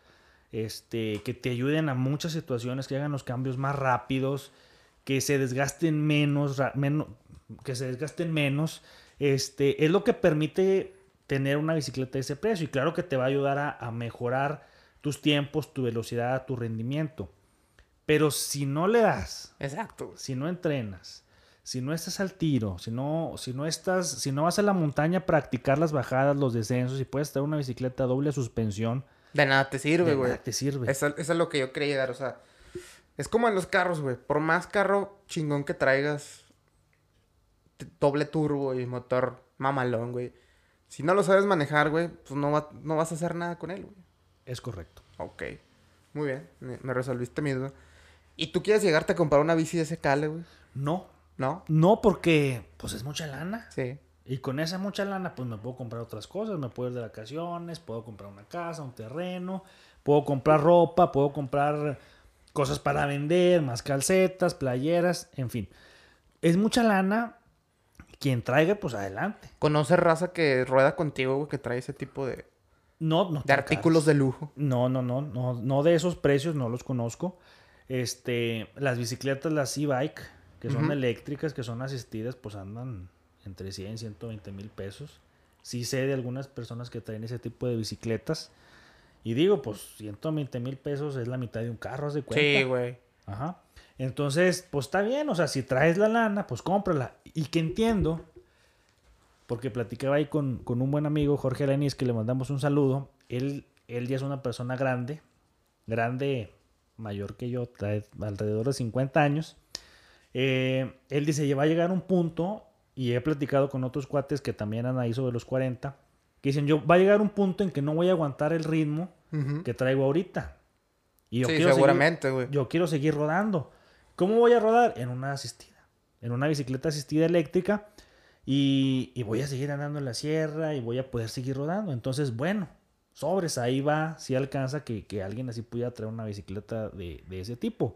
este, que te ayuden a muchas situaciones, que hagan los cambios más rápidos, que se desgasten menos, ra- meno- que se desgasten menos, este, es lo que permite tener una bicicleta de ese precio. Y claro que te va a ayudar a, a mejorar tus tiempos, tu velocidad, tu rendimiento. Pero si no le das, Exacto. si no entrenas, si no estás al tiro, si no, si no estás, si no vas a la montaña a practicar las bajadas, los descensos, y puedes traer una bicicleta doble suspensión, De nada te sirve, de güey. nada te sirve. Eso, eso es lo que yo quería llegar, o sea, es como en los carros, güey. Por más carro chingón que traigas, doble turbo y motor mamalón, güey. Si no lo sabes manejar, güey, pues no, va- no vas a hacer nada con él, güey. Es correcto. Ok, muy bien, me, me resolviste mi duda. ¿Y tú quieres llegarte a comprar una bici de ese cale, güey? No, ¿No? no porque pues es mucha lana. Sí. Y con esa mucha lana, pues me puedo comprar otras cosas. Me puedo ir de vacaciones, puedo comprar una casa, un terreno, puedo comprar ropa, puedo comprar cosas para vender, más calcetas, playeras, en fin. Es mucha lana. Quien traiga, pues adelante. ¿Conoces raza que rueda contigo, güey, que trae ese tipo de, No, no. de artículos caros. de lujo? No, no, no, no, no de esos precios, no los conozco. Este, las bicicletas, las e-bike, que son eléctricas, que son asistidas, pues andan entre 100 y 120 mil pesos. Sí sé de algunas personas que traen ese tipo de bicicletas. Y digo, pues 120 mil pesos es la mitad de un carro, ¿haz de cuenta? Sí, güey. Ajá. Entonces, pues está bien, o sea, si traes la lana, pues cómprala. Y que entiendo, porque platicaba ahí con, con un buen amigo, Jorge Lenis, que le mandamos un saludo. Él, él ya es una persona grande, grande, mayor que yo, trae alrededor de 50 años. Eh, él dice, va a llegar un punto, y he platicado con otros cuates que también andan ahí sobre los 40, que dicen, yo va a llegar un punto en que no voy a aguantar el ritmo que traigo ahorita. Y yo Sí, quiero seguramente, güey. yo quiero seguir rodando. ¿Cómo voy a rodar? En una asistida. En una bicicleta asistida eléctrica. Y, voy a seguir andando en la sierra y voy a poder seguir rodando. Entonces, bueno, sobres, ahí va, si alcanza que, alguien así pudiera traer una bicicleta de, ese tipo.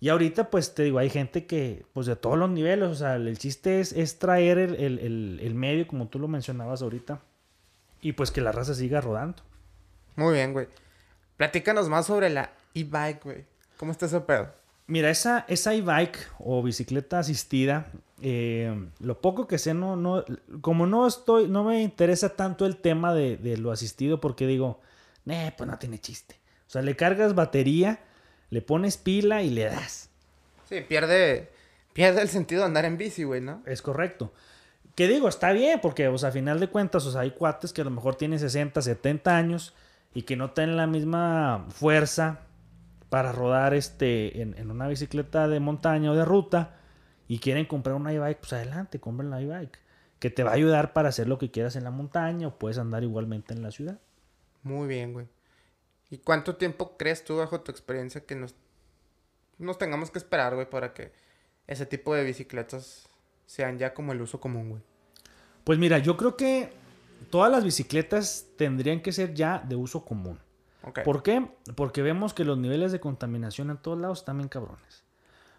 Y ahorita, pues te digo, hay gente que, pues de todos los niveles, o sea, el chiste es, es traer el, el- el- el medio, como tú lo mencionabas ahorita, y pues que la raza siga rodando. Muy bien, güey. Platícanos más sobre la e-bike, güey. ¿Cómo está ese pedo? Mira, esa, esa e-bike o bicicleta asistida, eh, lo poco que sé, no, no, como no estoy, no me interesa tanto el tema de, de lo asistido porque digo, eh, pues no tiene chiste. O sea, le cargas batería, le pones pila y le das. Sí, pierde, pierde el sentido de andar en bici, güey, ¿no? Es correcto. Que digo, está bien, porque, o sea, a final de cuentas, o sea, hay cuates que a lo mejor tienen 60, 70 años y que no tienen la misma fuerza para rodar este, en, una bicicleta de montaña o de ruta y quieren comprar una e-bike, pues adelante, compren la e-bike. Que te va a ayudar para hacer lo que quieras en la montaña o puedes andar igualmente en la ciudad. Muy bien, güey. ¿Y cuánto tiempo crees tú, bajo tu experiencia, que nos, nos tengamos que esperar, güey, para que ese tipo de bicicletas sean ya como el uso común, güey? Pues mira, yo creo que todas las bicicletas tendrían que ser ya de uso común. ¿Por qué? Porque vemos que los niveles de contaminación en todos lados están bien cabrones.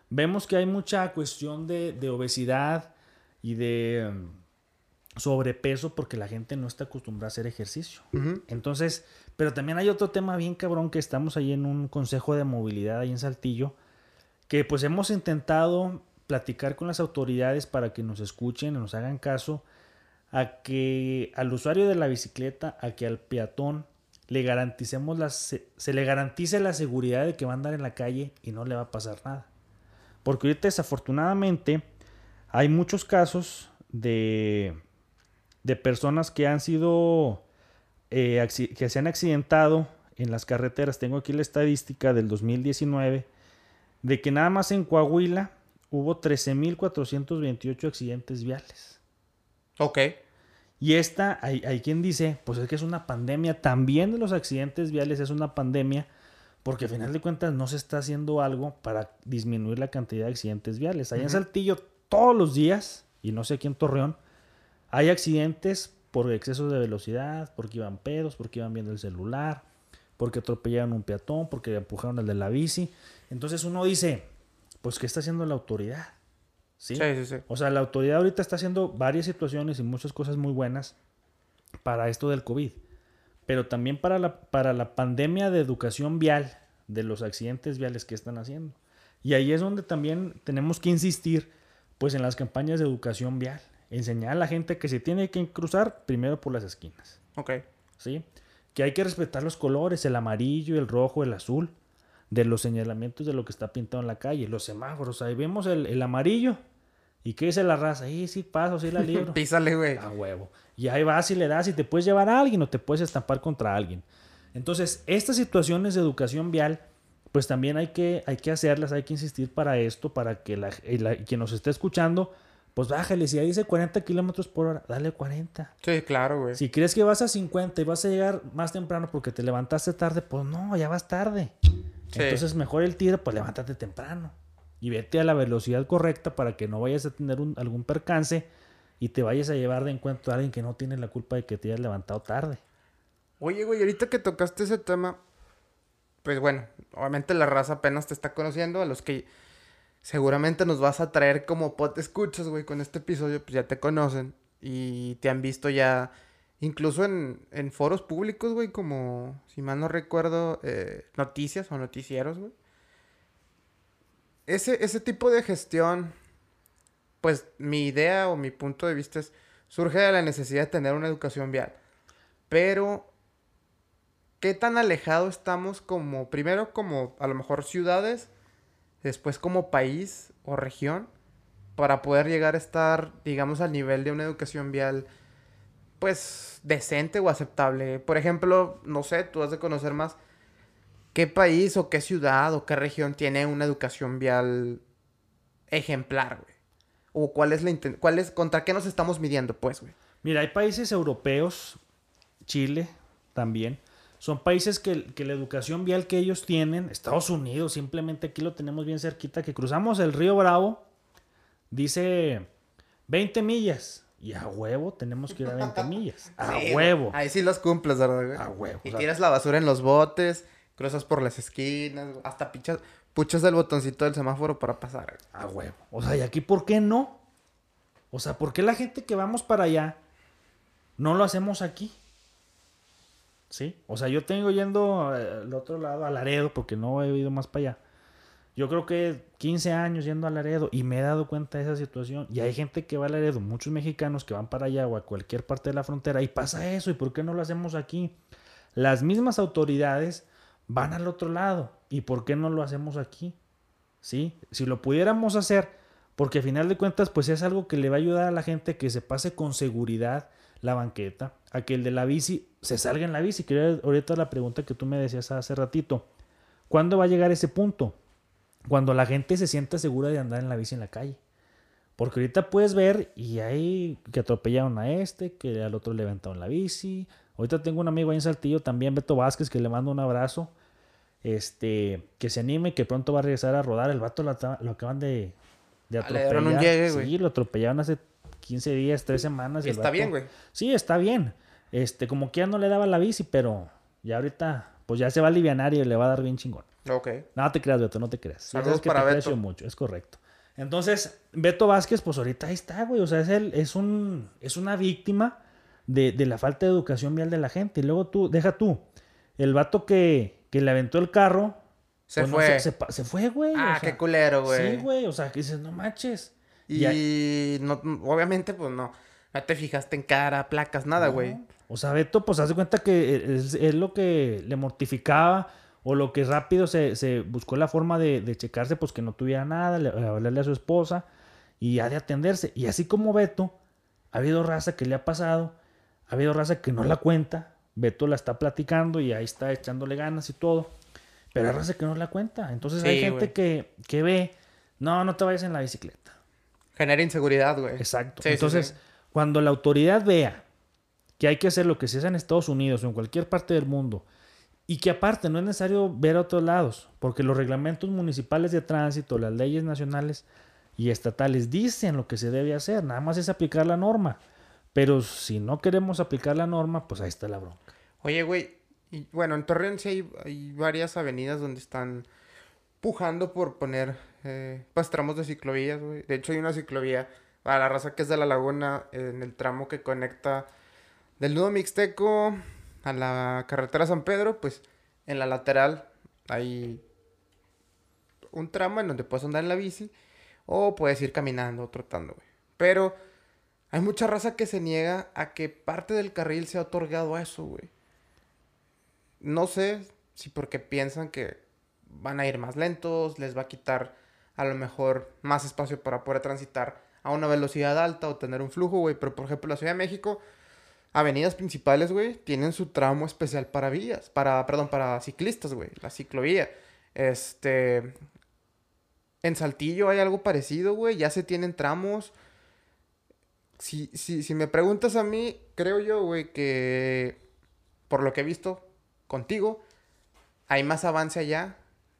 Vemos que hay mucha cuestión de, obesidad y de um, sobrepeso porque la gente no está acostumbrada a hacer ejercicio. Entonces, pero también hay otro tema bien cabrón que estamos ahí en un consejo de movilidad ahí en Saltillo, que pues hemos intentado platicar con las autoridades para que nos escuchen, nos hagan caso a que al usuario de la bicicleta, a que al peatón le garanticemos la, se, le garantice la seguridad de que va a andar en la calle y no le va a pasar nada. Porque ahorita desafortunadamente hay muchos casos de, de personas que han sido, eh, que se han accidentado en las carreteras. Tengo aquí la estadística del 2019 de que nada más en Coahuila hubo 13.428 accidentes viales. Ok. Y esta, hay, hay, quien dice, pues es que es una pandemia, también de los accidentes viales es una pandemia, porque al final de cuentas no se está haciendo algo para disminuir la cantidad de accidentes viales. Allá en Saltillo, todos los días, y no sé aquí en Torreón, hay accidentes por exceso de velocidad, porque iban pedos, porque iban viendo el celular, porque atropellaron un peatón, porque empujaron el de la bici. Entonces uno dice, pues ¿qué está haciendo la autoridad? ¿Sí? Sí, sí, O sea, la autoridad ahorita está haciendo varias situaciones y muchas cosas muy buenas para esto del COVID. Pero también para la, para la pandemia de educación vial, de los accidentes viales que están haciendo. Y ahí es donde también tenemos que insistir, pues, en las campañas de educación vial. Enseñar a la gente que se tiene que cruzar primero por las esquinas. Ok. ¿Sí? Que hay que respetar los colores, el amarillo, el rojo, el azul, de los señalamientos de lo que está pintado en la calle, los semáforos. Ahí vemos el, el amarillo, ¿Y qué dice la raza? Y sí paso, sí la libro. Písale, güey. A huevo. Y ahí vas y le das y te puedes llevar a alguien o te puedes estampar contra alguien. Entonces, estas situaciones de educación vial, pues también hay que, hay que hacerlas, hay que insistir para esto, para que la, quien nos esté escuchando, pues bájale. Si ahí dice 40 kilómetros por hora, dale 40. Sí, claro, güey. Si crees que vas a 50 y vas a llegar más temprano porque te levantaste tarde, pues no, ya vas tarde. Entonces, mejor el tiro, pues levántate temprano y vete a la velocidad correcta para que no vayas a tener algún percance y te vayas a llevar de encuentro a alguien que no tiene la culpa de que te hayas levantado tarde. Oye, güey, ahorita que tocaste ese tema, pues bueno, obviamente la raza apenas te está conociendo, a los que seguramente nos vas a traer como pot escuchas, güey, con este episodio, pues ya te conocen y te han visto ya, incluso en, en foros públicos, güey, como, si mal no recuerdo, eh, noticias o noticieros, güey ese, ese tipo de gestión, pues mi idea o mi punto de vista es, surge de la necesidad de tener una educación vial. Pero, ¿qué tan alejado estamos como, primero como a lo mejor ciudades, después como país o región, para poder llegar a estar, digamos, al nivel de una educación vial, pues, decente o aceptable? Por ejemplo, no sé, tú has de conocer más ¿Qué país o qué ciudad o qué región tiene una educación vial ejemplar, güey? ¿O cuál es la cuál es, contra qué nos estamos midiendo, pues, güey? Mira, hay países europeos, Chile también, son países que, que, la educación vial que ellos tienen, Estados Unidos, simplemente aquí lo tenemos bien cerquita, que cruzamos el río Bravo, dice 20 millas. Y a huevo tenemos que ir a 20 millas. A huevo. Ahí sí los cumples, ¿verdad? Güey? A huevo. Y tiras la basura en los botes cruzas por las esquinas, hasta pichas, puchas el botoncito del semáforo para pasar. A huevo. O sea, ¿y aquí por qué no? O sea, ¿por qué la gente que vamos para allá no lo hacemos aquí? ¿Sí? O sea, yo tengo yendo eh, al otro lado, a Laredo, porque no he ido más para allá. Yo creo que 15 años yendo a Laredo y me he dado cuenta de esa situación. Y hay gente que va a Laredo, muchos mexicanos que van para allá o a cualquier parte de la frontera y pasa eso. ¿Y por qué no lo hacemos aquí? Las mismas autoridades van al otro lado. ¿Y por qué no lo hacemos aquí? ¿Sí? Si lo pudiéramos hacer, porque al final de cuentas, pues es algo que le va a ayudar a la gente que se pase con seguridad la banqueta, a que el de la bici se salga en la bici. Que ahorita la pregunta que tú me decías hace ratito. ¿Cuándo va a llegar ese punto? Cuando la gente se sienta segura de andar en la bici en la calle. Porque ahorita puedes ver y hay que atropellaron a este, que al otro levantaron la bici. Ahorita tengo un amigo ahí en Saltillo también, Beto Vázquez, que le mando un abrazo. Este, que se anime, que pronto va a regresar a rodar. El vato lo, acaban de, de Ah, atropellar. Un llegue, sí, lo atropellaron hace 15 días, 3 semanas. Y está bien, güey. Sí, está bien. Este, como que ya no le daba la bici, pero ya ahorita, pues ya se va a aliviar y le va a dar bien chingón. Ok. No te creas, Beto, no te creas. Saludos es que para te Beto. mucho, es correcto. Entonces, Beto Vázquez, pues ahorita ahí está, güey. O sea, es, el, es, un, es una víctima de, de la falta de educación vial de la gente. Y luego tú, deja tú, el vato que, que le aventó el carro. Se pues, no fue. sé, se, fue, güey. ah, o sea, qué culero, güey. Sí, güey. O sea, que dices, no manches. Y no, obviamente, pues no. No te fijaste en cara, placas, nada, No. güey. O sea, Beto, pues hace cuenta que es, es lo que le mortificaba o lo que rápido se, se buscó la forma de, de checarse, pues que no tuviera nada, le- hablarle a su esposa y ha de atenderse. Y así como Beto, ha habido raza que le ha pasado, ha habido raza que no la cuenta, Beto la está platicando y ahí está echándole ganas y todo, pero hay raza que no la cuenta. Entonces hay gente que, que ve, no, no te vayas en la bicicleta. Genera inseguridad, güey. Exacto. Sí, Entonces, sí. cuando la autoridad vea que hay que hacer lo que se hace en Estados Unidos o en cualquier parte del mundo, y que aparte no es necesario ver a otros lados, porque los reglamentos municipales de tránsito, las leyes nacionales y estatales dicen lo que se debe hacer, nada más es aplicar la norma. Pero si no queremos aplicar la norma, pues ahí está la bronca. Oye, güey, y bueno, en Torreón sí hay, varias avenidas donde están pujando por poner eh, pues tramos de ciclovías, güey. De hecho, hay una ciclovía para la raza que es de la laguna en el tramo que conecta del nudo mixteco a la carretera San Pedro, pues en la lateral hay un tramo en donde puedes andar en la bici o puedes ir caminando o trotando, güey. Pero hay mucha raza que se niega a que parte del carril sea otorgado a eso, güey. No sé si porque piensan que van a ir más lentos, les va a quitar a lo mejor más espacio para poder transitar a una velocidad alta o tener un flujo, güey. Pero por ejemplo, la Ciudad de México, avenidas principales, güey, tienen su tramo especial para vías, para, perdón, para ciclistas, güey, la ciclovía. Este, en Saltillo hay algo parecido, güey, ya se tienen tramos. Si, si, si me preguntas a mí, creo yo, güey, que por lo que he visto contigo, hay más avance allá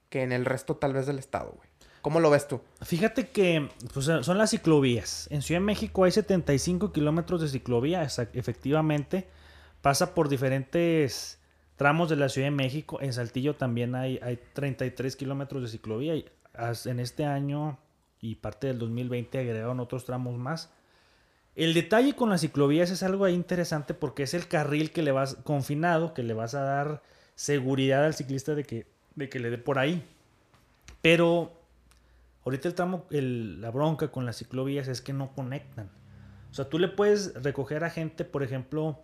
que en el resto tal vez del estado, güey. ¿Cómo lo ves tú? Fíjate que pues, son las ciclovías. En Ciudad de México hay 75 kilómetros de ciclovía, efectivamente. Pasa por diferentes tramos de la Ciudad de México. En Saltillo también hay, hay 33 kilómetros de ciclovía. Y en este año y parte del 2020 agregaron otros tramos más. El detalle con las ciclovías es algo ahí interesante porque es el carril que le vas confinado, que le vas a dar seguridad al ciclista de que, de que le dé por ahí. Pero ahorita el tramo, el- la bronca con las ciclovías es que no conectan. O sea, tú le puedes recoger a gente, por ejemplo,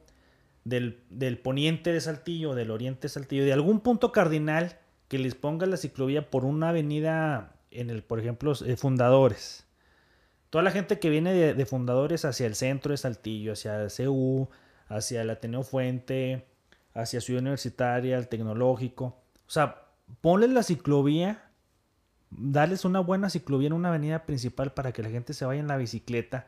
del, del poniente de Saltillo, del oriente de Saltillo, de algún punto cardinal que les ponga la ciclovía por una avenida en el, por ejemplo, eh, Fundadores. Toda la gente que viene de, de Fundadores hacia el centro de Saltillo, hacia el CU, hacia el Ateneo Fuente, hacia Ciudad Universitaria, el Tecnológico. O sea, ponle la ciclovía darles una buena ciclovía en una avenida principal para que la gente se vaya en la bicicleta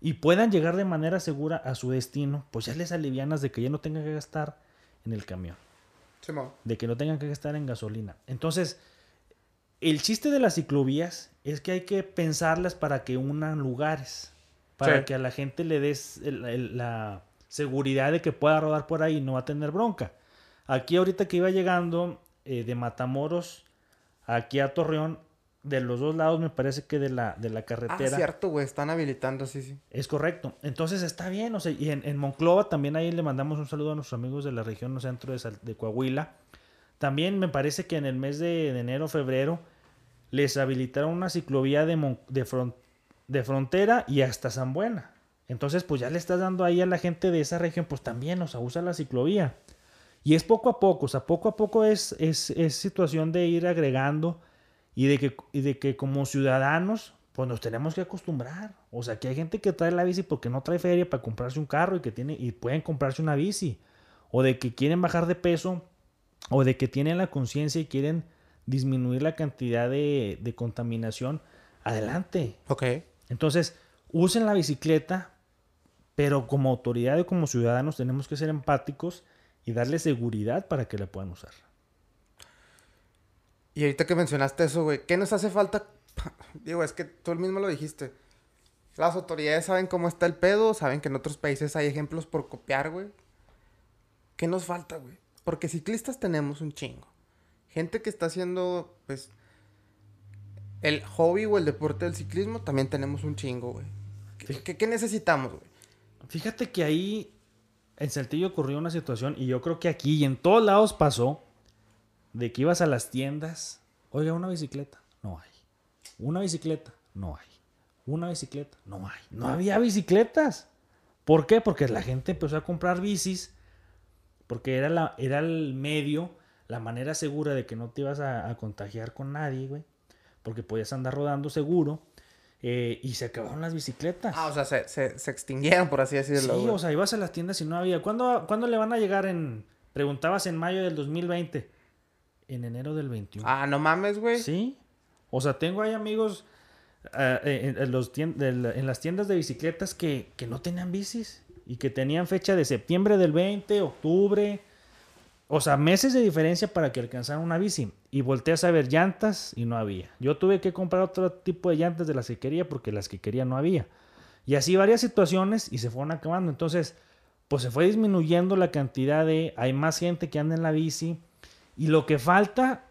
y puedan llegar de manera segura a su destino, pues ya les alivianas de que ya no tengan que gastar en el camión, de que no tengan que gastar en gasolina. Entonces, el chiste de las ciclovías es que hay que pensarlas para que unan lugares, para Sí. que a la gente le des el- el- la seguridad de que pueda rodar por ahí y no va a tener bronca. Aquí ahorita que iba llegando eh, de Matamoros aquí a Torreón, de los dos lados, me parece que de la, de la Ah, carretera. cierto, güey. Están habilitando, sí, sí. Es correcto. Entonces está bien. O sea, y en, en Monclova también ahí le mandamos un saludo a nuestros amigos de la región centro de, Sal- de Coahuila. También me parece que en el mes de, de enero, febrero, les habilitaron una ciclovía de, Mon- de, fron- de frontera y hasta San Buena. Entonces, pues ya le estás dando ahí a la gente de esa región, pues también, o sea, usa la ciclovía. Y es poco a poco, o sea, poco a poco es, es, es situación de ir agregando y de, que, y de que como ciudadanos, pues nos tenemos que acostumbrar. O sea, que hay gente que trae la bici porque no trae feria para comprarse un carro y que tiene, y pueden comprarse una bici. O de que quieren bajar de peso, o de que tienen la conciencia y quieren disminuir la cantidad de, de contaminación. Adelante. Ok. Entonces, usen la bicicleta, pero como autoridad y como ciudadanos tenemos que ser empáticos y darle seguridad para que la puedan usar. Y ahorita que mencionaste eso, güey, ¿qué nos hace falta? Digo, es que tú mismo lo dijiste. Las autoridades saben cómo está el pedo, saben que en otros países hay ejemplos por copiar, güey. ¿Qué nos falta, güey? Porque ciclistas tenemos un chingo. Gente que está haciendo, pues, el hobby o el deporte del ciclismo, también tenemos un chingo, güey. ¿Qué, qué- qué necesitamos, güey? Fíjate que ahí en Saltillo ocurrió una situación y yo creo que aquí y en todos lados pasó de que ibas a las tiendas, oiga, una bicicleta, no hay. Una bicicleta, no hay. Una bicicleta, no hay. No había bicicletas. ¿Por qué? Porque la gente empezó a comprar bicis porque era, la, era el medio, la manera segura de que no te ibas a, a contagiar con nadie, güey. Porque podías andar rodando seguro. eh, y se acabaron las bicicletas. Ah, o sea, se, se, se extinguieron, por así decirlo, Sí, güey. o sea, ibas a las tiendas y no había. ¿Cuándo, ¿Cuándo le van a llegar en... Preguntabas en mayo del 2020. En enero del 21. Ah, no mames, güey. Sí. O sea, tengo ahí amigos ah, en, en los tien- del- en las tiendas de bicicletas que, que no tenían bicis. Y que tenían fecha de septiembre del 20, octubre. O sea, meses de diferencia para que alcanzaran una bici. Y volteas a ver llantas y no había. Yo tuve que comprar otro tipo de llantas de las que quería porque las que quería no había. Y así varias situaciones y se fueron acabando. Entonces, pues se fue disminuyendo la cantidad de... Hay más gente que anda en la bici. Y lo que falta,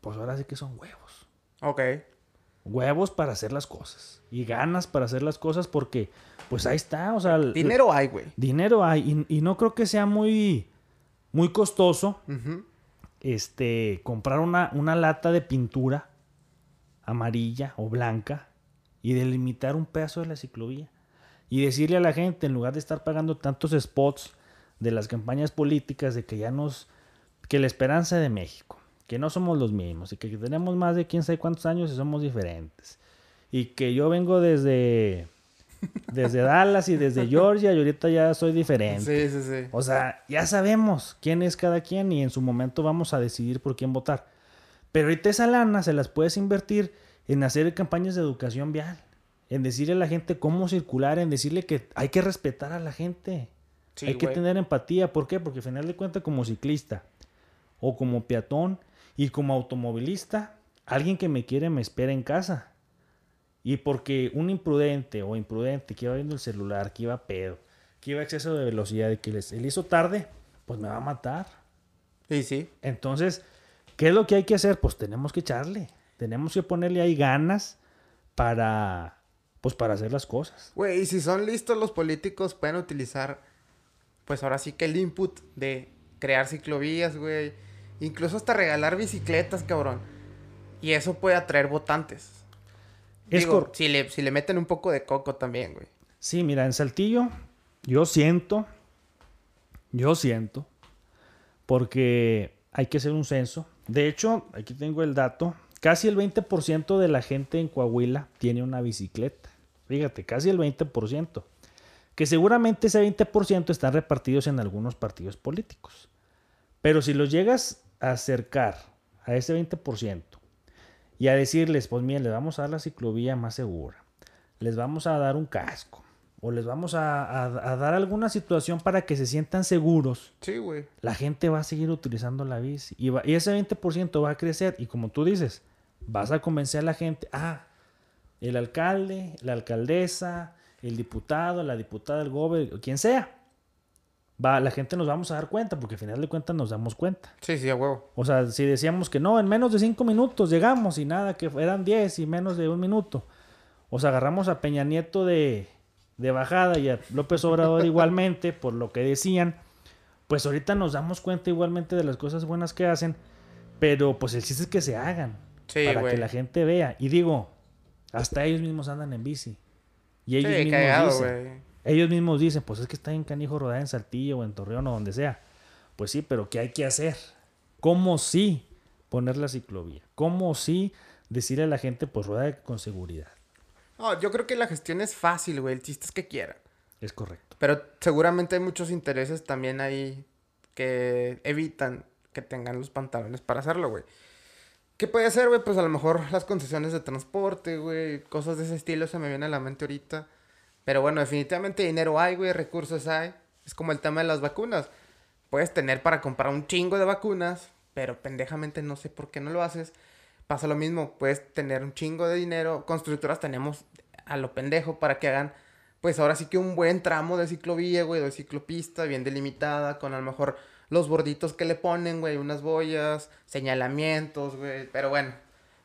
pues ahora sí que son huevos. Ok. Huevos para hacer las cosas. Y ganas para hacer las cosas porque, pues ahí está. O sea, Dinero hay, güey. dinero hay. Y, y no creo que sea muy, muy costoso este, comprar una, una lata de pintura amarilla o blanca y delimitar un pedazo de la ciclovía. Y decirle a la gente, en lugar de estar pagando tantos spots de las campañas políticas, de que ya nos. que la esperanza de México, que no somos los mismos y que tenemos más de quién sabe cuántos años y somos diferentes. Y que yo vengo desde. Desde Dallas y desde Georgia y ahorita ya soy diferente. Sí, sí, sí. O sea, ya sabemos quién es cada quien y en su momento vamos a decidir por quién votar. Pero ahorita esa lana se las puedes invertir en hacer campañas de educación vial, en decirle a la gente cómo circular, en decirle que hay que respetar a la gente. Sí, hay que tener empatía. ¿Por qué? Porque al final de cuentas como ciclista o como peatón y como automovilista, alguien que me quiere me espera en casa. Y porque un imprudente o imprudente que iba viendo el celular, que iba pedo, que iba a exceso de velocidad y que les, él hizo tarde, pues me va a matar. Sí, sí. Entonces, ¿qué es lo que hay que hacer? Pues tenemos que echarle. Tenemos que ponerle ahí ganas para, pues para hacer las cosas. Güey, y si son listos los políticos, pueden utilizar, pues ahora sí que el input de crear ciclovías, güey. Incluso hasta regalar bicicletas, cabrón. Y eso puede atraer votantes. Es Digo, cor- si le, si le meten un poco de coco también, güey. Sí, mira, en Saltillo yo siento, yo siento, porque hay que hacer un censo. De hecho, aquí tengo el dato, casi el 20% de la gente en Coahuila tiene una bicicleta. Fíjate, casi el 20%. Que seguramente ese 20% están repartidos en algunos partidos políticos. Pero si los llegas a acercar a ese 20% y a decirles, pues miren, les vamos a dar la ciclovía más segura, les vamos a dar un casco o les vamos a, a- a dar alguna situación para que se sientan seguros, Sí, güey. la gente va a seguir utilizando la bici y, va- y ese 20% va a crecer y como tú dices, vas a convencer a la gente, ah, el alcalde, la alcaldesa, el diputado, la diputada, el gobernador, quien sea, va, la gente nos vamos a dar cuenta, porque al final de cuentas nos damos cuenta. Sí, sí, a huevo. O sea, si decíamos que no, en menos de cinco minutos llegamos y nada, que eran diez y menos de un minuto. O sea, agarramos a Peña Nieto de, de bajada y a López Obrador igualmente, por lo que decían. Pues ahorita nos damos cuenta igualmente de las cosas buenas que hacen, pero pues el chiste es que se hagan. Sí, para güey. que la gente vea. Y digo, hasta ellos mismos andan en bici. Y ellos Sí, mismos cagado, dicen, güey. Ellos mismos dicen, pues es que está en canijo rodar en Saltillo o en Torreón o donde sea. Pues sí, pero ¿qué hay que hacer? ¿Cómo sí poner la ciclovía? ¿Cómo sí decirle a la gente, pues rueda con seguridad? No, yo creo que la gestión es fácil, güey. El chiste es que quiera. Es correcto. Pero seguramente hay muchos intereses también ahí que evitan que tengan los pantalones para hacerlo, güey. ¿Qué puede ser, güey? Pues a lo mejor las concesiones de transporte, güey. Cosas de ese estilo se me viene a la mente ahorita. Pero bueno, definitivamente dinero hay, güey. Recursos hay. Es como el tema de las vacunas. Puedes tener para comprar un chingo de vacunas, pero pendejamente no sé por qué no lo haces. Pasa lo mismo. Puedes tener un chingo de dinero. Constructoras tenemos a lo pendejo para que hagan pues ahora sí que un buen tramo de ciclovía, güey, de ciclopista, bien delimitada, con a lo mejor los borditos que le ponen, güey, unas boyas, señalamientos, güey. Pero bueno,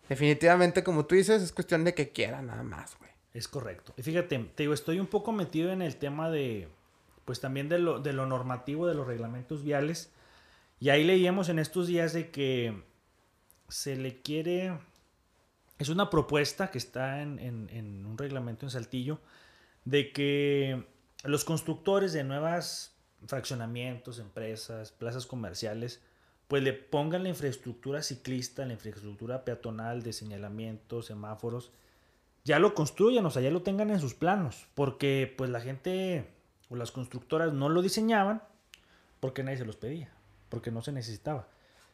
definitivamente, como tú dices, es cuestión de que quiera nada más, güey. Es correcto. Y fíjate, te digo, estoy un poco metido en el tema de, pues también de lo, de lo normativo, de los reglamentos viales. Y ahí leíamos en estos días de que se le quiere, es una propuesta que está en, en- un reglamento en Saltillo, de que los constructores de nuevas fraccionamientos, empresas, plazas comerciales, pues le pongan la infraestructura ciclista, la infraestructura peatonal de señalamientos, semáforos, ya lo construyan, o sea, ya lo tengan en sus planos, porque pues la gente o las constructoras no lo diseñaban porque nadie se los pedía, porque no se necesitaba.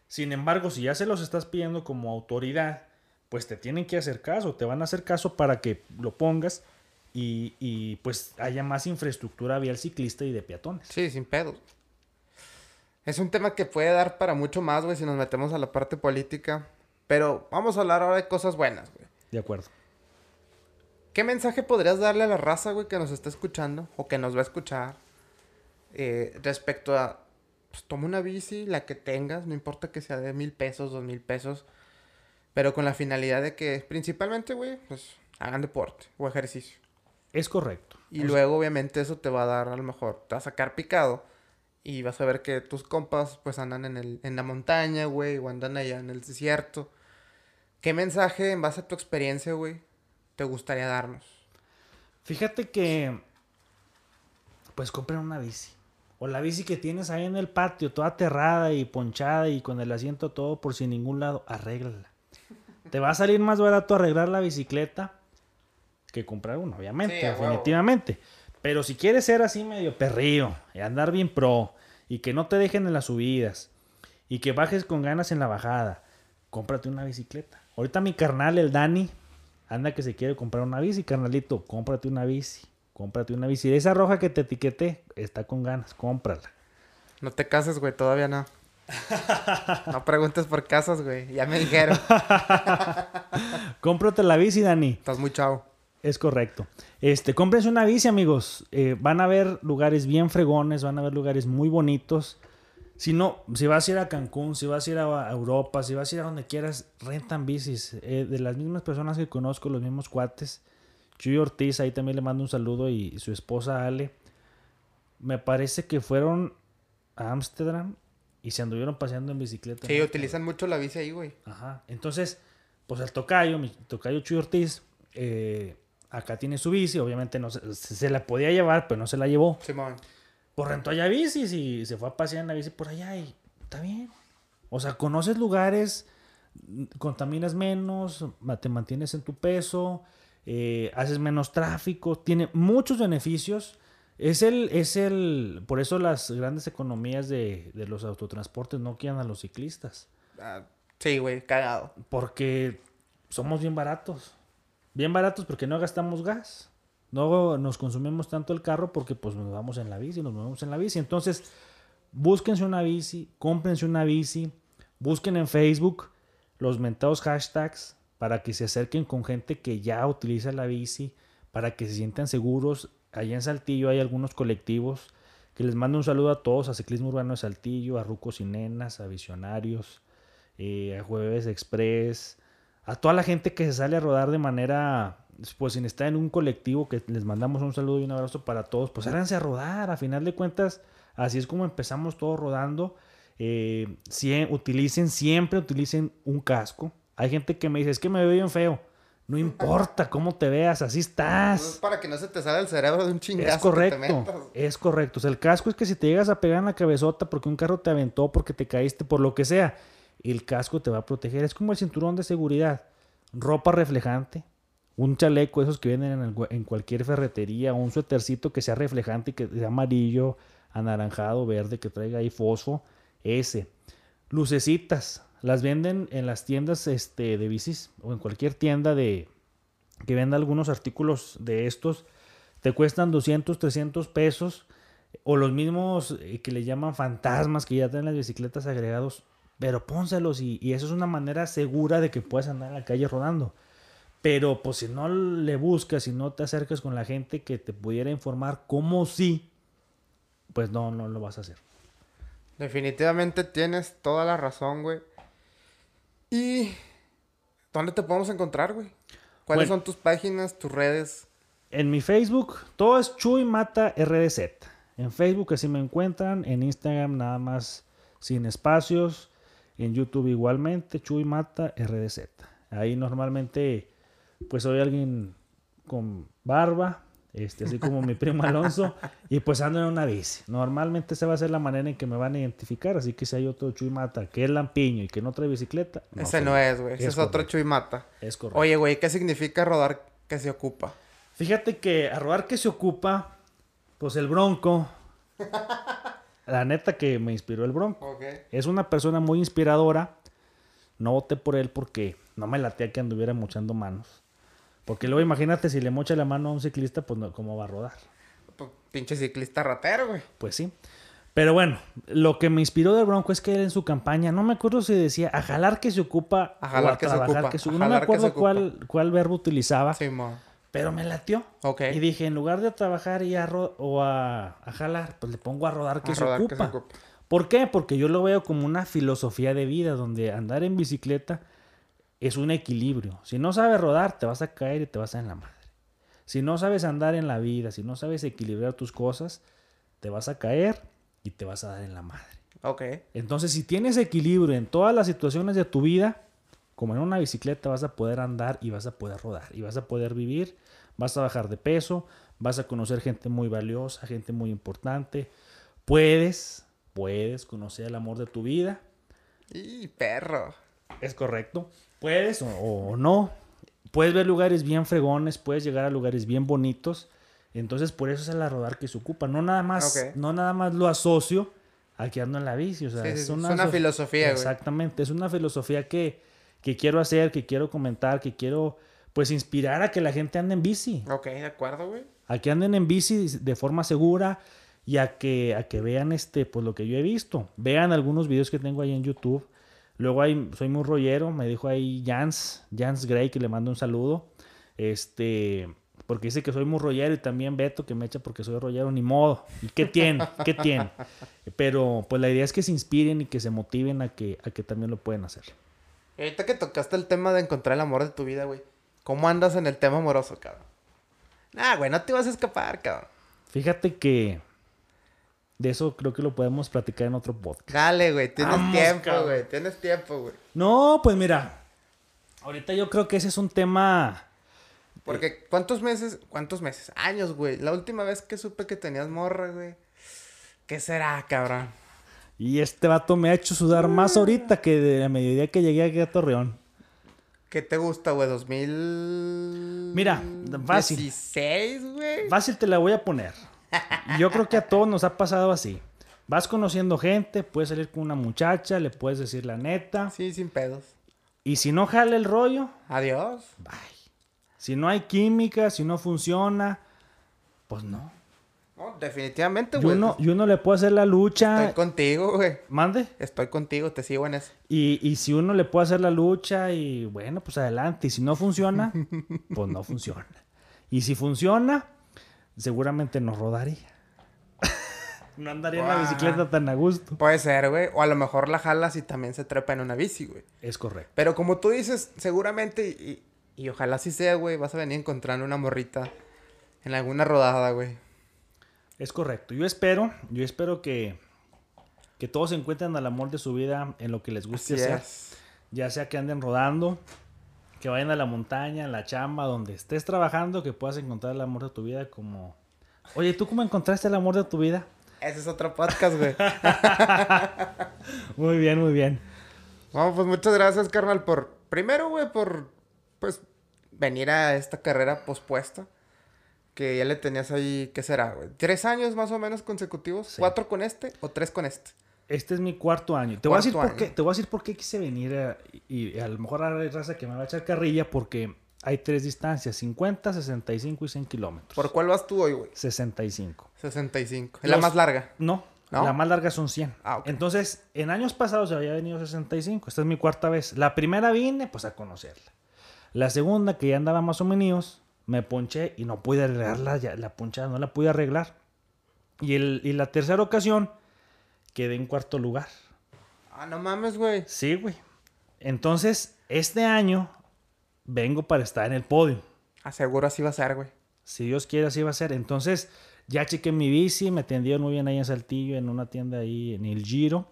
Sin embargo, si ya se los estás pidiendo como autoridad, pues te tienen que hacer caso, te van a hacer caso para que lo pongas y, y, pues haya más infraestructura vial ciclista y de peatones. Sí, sin pedos. Es un tema que puede dar para mucho más, güey, si nos metemos a la parte política. Pero vamos a hablar ahora de cosas buenas, güey. De acuerdo. ¿Qué mensaje podrías darle a la raza, güey, que nos está escuchando o que nos va a escuchar eh, respecto a, pues toma una bici, la que tengas, no importa que sea de mil pesos, dos mil pesos, pero con la finalidad de que principalmente, güey, pues hagan deporte o ejercicio. Es correcto. Y luego, obviamente, eso te va a dar, a lo mejor, te va a sacar picado. Y vas a ver que tus compas, pues, andan en, el, en la montaña, güey, o andan allá en el desierto. ¿Qué mensaje, en base a tu experiencia, güey, te gustaría darnos? Fíjate que, pues compren una bici. O la bici que tienes ahí en el patio, toda aterrada y ponchada y con el asiento todo por sin ningún lado, arréglala. Te va a salir más barato arreglar la bicicleta que comprar una, obviamente, Sí, definitivamente. Pero si quieres ser así medio perrío y andar bien pro y que no te dejen en las subidas y que bajes con ganas en la bajada, cómprate una bicicleta. Ahorita mi carnal, el Dani, anda que se quiere comprar una bici, carnalito, cómprate una bici. Cómprate una bici. Esa roja que te etiqueté está con ganas, cómprala. No te cases, güey, todavía no. No preguntes por casas, güey. Ya me dijeron. Cómprate la bici, Dani. Estás muy chavo. Es correcto. Este, cómprense una bici, amigos. Eh, van a ver lugares bien fregones, van a ver lugares muy bonitos. Si no, si vas a ir a Cancún, si vas a ir a Europa, si vas a ir a donde quieras, rentan bicis. Eh, de las mismas personas que conozco, los mismos cuates. Chuy Ortiz, ahí también le mando un saludo, y su esposa Ale. Me parece que fueron a Ámsterdam y se anduvieron paseando en bicicleta. Sí, utilizan mucho la bici ahí, güey. Ajá. Entonces, pues el tocayo, mi tocayo Chuy Ortiz, eh, acá tiene su bici, obviamente no se, se- la podía llevar, pero no se la llevó. Simón. Pues rentó allá bicis y se fue a pasear en la bici por allá y está bien. O sea, conoces lugares, contaminas menos, te mantienes en tu peso, eh, haces menos tráfico, tiene muchos beneficios. Es el, es el, por eso las grandes economías de, de los autotransportes no quieren a los ciclistas. Ah, sí, güey, cagado. Porque somos bien baratos. Bien baratos porque no gastamos gas. No nos consumimos tanto el carro porque pues nos vamos en la bici, nos movemos en la bici. Entonces, búsquense una bici, cómprense una bici, busquen en Facebook los mentados hashtags para que se acerquen con gente que ya utiliza la bici, para que se sientan seguros. Allá en Saltillo hay algunos colectivos que les mando un saludo a todos, a Ciclismo Urbano de Saltillo, a Rucos y Nenas, a Visionarios, eh, a Jueves Express, a toda la gente que se sale a rodar de manera, pues sin estar en un colectivo, que les mandamos un saludo y un abrazo para todos, pues háganse a rodar, a final de cuentas, así es como empezamos todos rodando. Eh, utilicen, siempre utilicen un casco. Hay gente que me dice, es que me veo bien feo. No importa cómo te veas, así estás. es para que no se te salga el cerebro de un chingazo. Es correcto. es correcto. O sea, el casco es que si te llegas a pegar en la cabezota porque un carro te aventó, porque te caíste, por lo que sea, el casco te va a proteger. Es como el cinturón de seguridad. Ropa reflejante. Un chaleco, esos que vienen en, cualquier ferretería. Un suétercito que sea reflejante que sea amarillo, anaranjado, verde, que traiga ahí fosfo. Ese. Lucecitas las venden en las tiendas este, de bicis o en cualquier tienda de que venda algunos artículos de estos. Te cuestan 200, 300 pesos. O los mismos eh, que le llaman fantasmas que ya tienen las bicicletas agregados. Pero pónselos y, y eso es una manera segura de que puedas andar en la calle rodando. Pero pues si no le buscas, si no te acercas con la gente que te pudiera informar cómo sí, pues no, no lo vas a hacer. Definitivamente tienes toda la razón, güey. ¿Y dónde te podemos encontrar, güey? ¿Cuáles son tus páginas, tus redes? En mi Facebook, todo es Chuy Mata RDZ. En Facebook así me encuentran, en Instagram nada más sin espacios, en YouTube igualmente, Chuy Mata RDZ. Ahí normalmente pues soy alguien con barba, este, así como mi primo Alonso, y pues ando en una bici. Normalmente esa va a ser la manera en que me van a identificar, así que si hay otro Chuy Mata que es lampiño y que no trae bicicleta. ese no es, güey, ese es, otro Chuy Mata. Es correcto. Oye, güey, ¿qué significa rodar que se ocupa? Fíjate que a rodar que se ocupa, pues el Bronco. la neta que me inspiró el Bronco. Es una persona muy inspiradora. No voté por él porque no me latea que anduviera mochando manos. Porque luego imagínate si le mocha la mano a un ciclista, pues no, ¿cómo va a rodar? Pues, pinche ciclista ratero, güey. Pues sí. Pero bueno, lo que me inspiró de Bronco es que él en su campaña, no me acuerdo si decía a jalar que se ocupa a jalar que se ocupa. no me acuerdo cuál, cuál verbo utilizaba. Sí, pero me latió. Ok. Y dije, en lugar de a trabajar y a o a, jalar, pues le pongo a rodar que, se, ocupa. que se ocupa. ¿Por qué? Porque yo lo veo como una filosofía de vida donde andar en bicicleta es un equilibrio. Si no sabes rodar, te vas a caer y te vas a en la madre. Si no sabes andar en la vida, si no sabes equilibrar tus cosas, te vas a caer y te vas a dar en la madre. Ok. Entonces, si tienes equilibrio en todas las situaciones de tu vida, como en una bicicleta, vas a poder andar y vas a poder rodar y vas a poder vivir, vas a bajar de peso, vas a conocer gente muy valiosa, gente muy importante. Puedes, puedes conocer el amor de tu vida. Y perro. Es correcto. Puedes o, no. Puedes ver lugares bien fregones, puedes llegar a lugares bien bonitos. Entonces, por eso es el rodar que se ocupa. No nada más, no nada más lo asocio a que ando en la bici. O sea, es, una, filosofía, Exactamente. Es una filosofía que, que quiero hacer, que quiero comentar, que quiero, pues, inspirar a que la gente ande en bici. Ok, de acuerdo, güey. A que anden en bici de forma segura y a que, a que vean, este, pues, lo que yo he visto. Vean algunos videos que tengo ahí en YouTube Luego hay, soy muy rollero, me dijo ahí Jans, Jans Gray, que le mando un saludo. Este, porque dice que soy muy rollero y también Beto que me echa porque soy rollero, ni modo. ¿Y qué tiene? ¿Qué tiene? Pero pues la idea es que se inspiren y que se motiven a que, a que también lo pueden hacer. ahorita que tocaste el tema de encontrar el amor de tu vida, güey. ¿Cómo andas en el tema amoroso, cabrón? Nah, güey, no te vas a escapar, cabrón. Fíjate que de eso creo que lo podemos platicar en otro podcast. Dale, güey, tienes tiempo, güey, tienes tiempo, güey. No, pues mira, ahorita yo creo que ese es un tema... Porque, ¿cuántos meses, cuántos meses? Años, güey. La última vez que supe que tenías morra, güey. ¿Qué será, cabrón? Y este vato me ha hecho sudar más ahorita que de la mediodía que llegué aquí a Torreón. ¿Qué te gusta, güey? ¿2000? Mira, fácil. ¿16, güey? Fácil te la voy a poner. Yo creo que a todos nos ha pasado así. Vas conociendo gente, puedes salir con una muchacha, le puedes decir la neta. Sí, sin pedos. Y si no jale el rollo, adiós. Bye. Si no hay química, si no funciona, pues no. No, definitivamente, güey. Y uno, le puede hacer la lucha. Estoy contigo, güey. Mande. Estoy contigo, te sigo en eso. Y, y si uno le puede hacer la lucha y bueno, pues adelante. Y si no funciona, pues no funciona. Y si funciona, seguramente nos rodaría. No andaría en la bicicleta tan a gusto. Puede ser, güey. O a lo mejor la jalas y también se trepa en una bici, güey. Es correcto. Pero como tú dices, seguramente, y, y ojalá sí sea, güey, vas a venir encontrando una morrita en alguna rodada, güey. Es correcto. Yo espero, yo espero que, que todos encuentren al amor de su vida en lo que les guste Así hacer. es. Ya sea que anden rodando, que vayan a la montaña, a la chamba, donde estés trabajando, que puedas encontrar el amor de tu vida como... Oye, ¿tú cómo encontraste el amor de tu vida? Ese es otro podcast, güey. Muy bien, muy bien. Vamos, pues muchas gracias, carnal, por... Primero, güey, por, pues, venir a esta carrera pospuesta. Que ya le tenías ahí, ¿qué será, güey? ¿Tres años más o menos consecutivos? Sí. ¿Cuatro con este o tres con este? Este es mi cuarto año. Te voy, a decir por qué, te voy a decir por qué quise venir eh, y, a lo mejor ahora hay raza que me va a echar carrilla porque hay tres distancias, 50, 65 y 100 kilómetros. ¿Por cuál vas tú hoy, güey? 65. 65. Es la más larga. No, ¿No? la más larga son 100. Ah, ok. Entonces, en años pasados había venido 65. Esta es mi cuarta vez. La primera vine, pues, a conocerla. La segunda, que ya andaba más o menos, me ponché y no pude arreglarla, ya, la ponchada no la pude arreglar. Y, el, y la tercera ocasión, quedé en cuarto lugar. Ah, no mames, güey. Sí, güey. Entonces, este año vengo para estar en el podio. Aseguro así va a ser, güey. Si Dios quiere, así va a ser. Entonces, ya chequé mi bici, me atendieron muy bien ahí en Saltillo, en una tienda ahí en el Giro.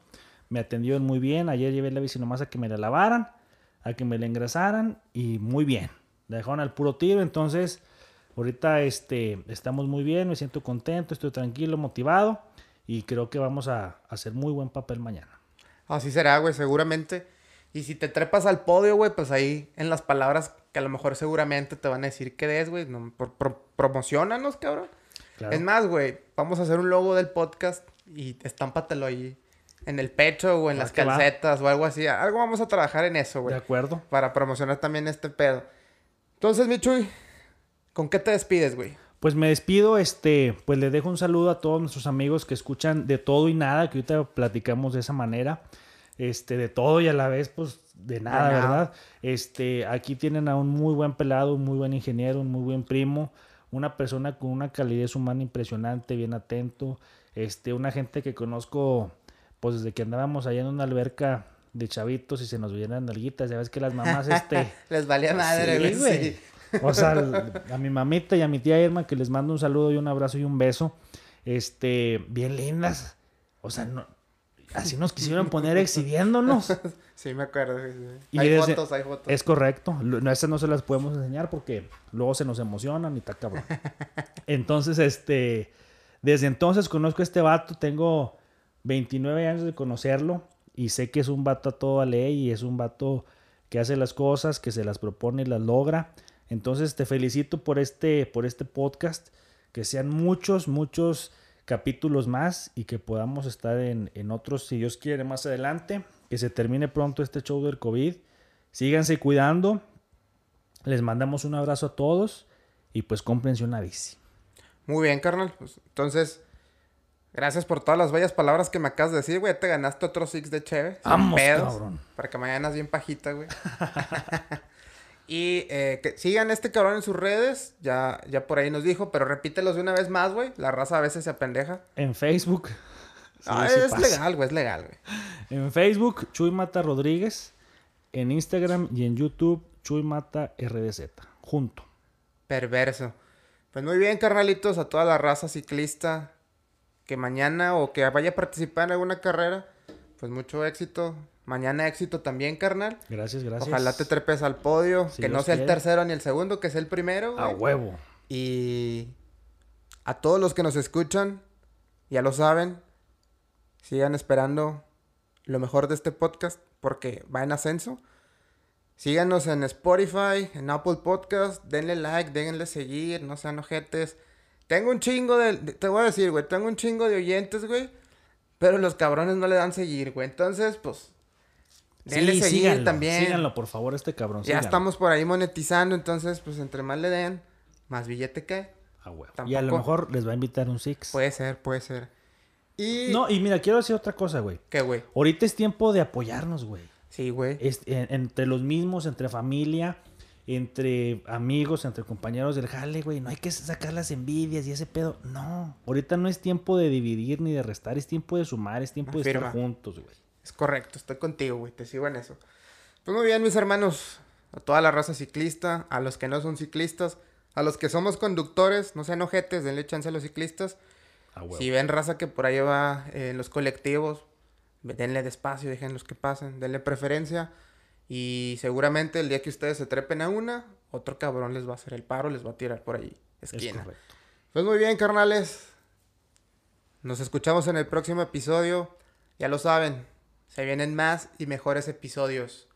Me atendieron muy bien. Ayer llevé la bici nomás a que me la lavaran, a que me la engrasaran y muy bien. La dejaron al puro tiro. Entonces, ahorita este, estamos muy bien, me siento contento, estoy tranquilo, motivado y creo que vamos a hacer muy buen papel mañana. Así será, güey, seguramente. Y si te trepas al podio, güey, pues ahí en las palabras que a lo mejor seguramente te van a decir que des, güey. No, pro- pro- promocionanos, cabrón. Claro. Es más, güey, vamos a hacer un logo del podcast y estámpatelo ahí en el pecho o en Va las va. calcetas o algo así. Algo vamos a trabajar en eso, de güey. acuerdo. Para promocionar también este pedo. Entonces, Michuy, ¿con qué te despides, güey? Pues me despido, este, pues le dejo un saludo a todos nuestros amigos que escuchan de todo y nada, que ahorita platicamos de esa manera, este, de todo y a la vez, pues, de nada, nada. ¿verdad? Este, aquí tienen a un muy buen pelado, un muy buen ingeniero, un muy buen primo, una persona con una calidez humana impresionante, bien atento, este, una gente que conozco, pues, desde que andábamos allá en una alberca de chavitos y se nos veían nalguitas, ya ves que las mamás, este... Les valía madre, Sí, güey. güey. sí. O sea, a mi mamita y a mi tía Irma, que les mando un saludo y un abrazo y un beso. Este, bien lindas. O sea, no, así nos quisieron poner exhibiéndonos. Sí, me acuerdo. sí, sí. Y Hay desde- fotos, hay fotos. Es correcto. No, Esas no se las podemos enseñar porque luego se nos emocionan y está cabrón. Entonces, este, desde entonces conozco a este vato. Tengo 29 años de conocerlo y sé que es un vato a toda ley y es un vato que hace las cosas, que se las propone y las logra. Entonces, te felicito por este, por este podcast. Que sean muchos, muchos capítulos más y que podamos estar en, en otros, si Dios quiere, más adelante. Que se termine pronto este show del COVID. Síganse cuidando. Les mandamos un abrazo a todos y pues cómprense una bici. Muy bien, carnal. Pues, entonces, gracias por todas las bellas palabras que me acabas de decir, güey. Te ganaste otro six de cheve. sin Vamos, pedos, cabrón. Para que mañana es bien pajita, güey. y eh, que sigan este cabrón en sus redes. Ya, ya por ahí nos dijo, pero repítelos de una vez más, güey. La raza a veces se apendeja. En Facebook. sí, ah, sí es pasa. legal, güey, es legal, güey. En Facebook, Chuy Mata Rodríguez. En Instagram y en YouTube, Chuy Mata RDZ. Junto. Perverso. Pues muy bien, carnalitos, a toda la raza ciclista que mañana o que vaya a participar en alguna carrera, pues mucho éxito. Mañana éxito también, carnal. Gracias, gracias. Ojalá te trepes al podio, Si que no sea el tercero ni el segundo, que sea el primero. A huevo. Y a todos los que nos escuchan, ya lo saben, sigan esperando lo mejor de este podcast porque va en ascenso. Síganos en Spotify, en Apple Podcast, denle like, denle seguir, no sean ojetes. Tengo un chingo de- te voy a decir, güey, tengo un chingo de oyentes, güey, pero los cabrones no le dan seguir, güey. Entonces, pues, denle Sí, seguir síganlo, también. Síganlo, por favor, este cabrón. Ya síganlo. estamos por ahí monetizando, entonces, pues, entre más le den, más billete que. A huevo. Y a lo mejor les va a invitar un Six. Puede ser, puede ser. Y... No, y mira, quiero decir otra cosa, güey. ¿Qué, güey? Ahorita es tiempo de apoyarnos, güey. Sí, güey. En- entre los mismos, entre familia. entre amigos, entre compañeros del jale, güey. No hay que sacar las envidias y ese pedo. No, ahorita no es tiempo de dividir ni de restar, es tiempo de sumar, es tiempo de estar juntos, güey. Es correcto, estoy contigo, güey, te sigo en eso. Pues muy bien, mis hermanos, a toda la raza ciclista, a los que no son ciclistas, a los que somos conductores, no sean ojetes, denle chance a los ciclistas. Ah. Si ven raza que por ahí va eh, en los colectivos, denle despacio, déjenlos que pasen, denle preferencia. Y seguramente el día que ustedes se trepen a una, otro cabrón les va a hacer el paro, les va a tirar por ahí, Es esquina. correcto. Pues muy bien, carnales. Nos escuchamos en el próximo episodio. Ya lo saben, se vienen más y mejores episodios.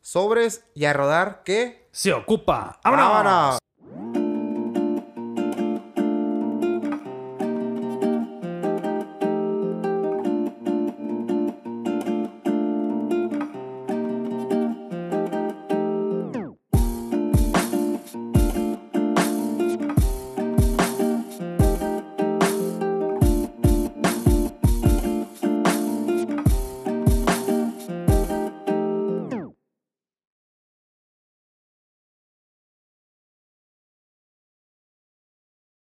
Sobres y a rodar que... Se ocupa. ¡Vámonos! ¡Vámonos!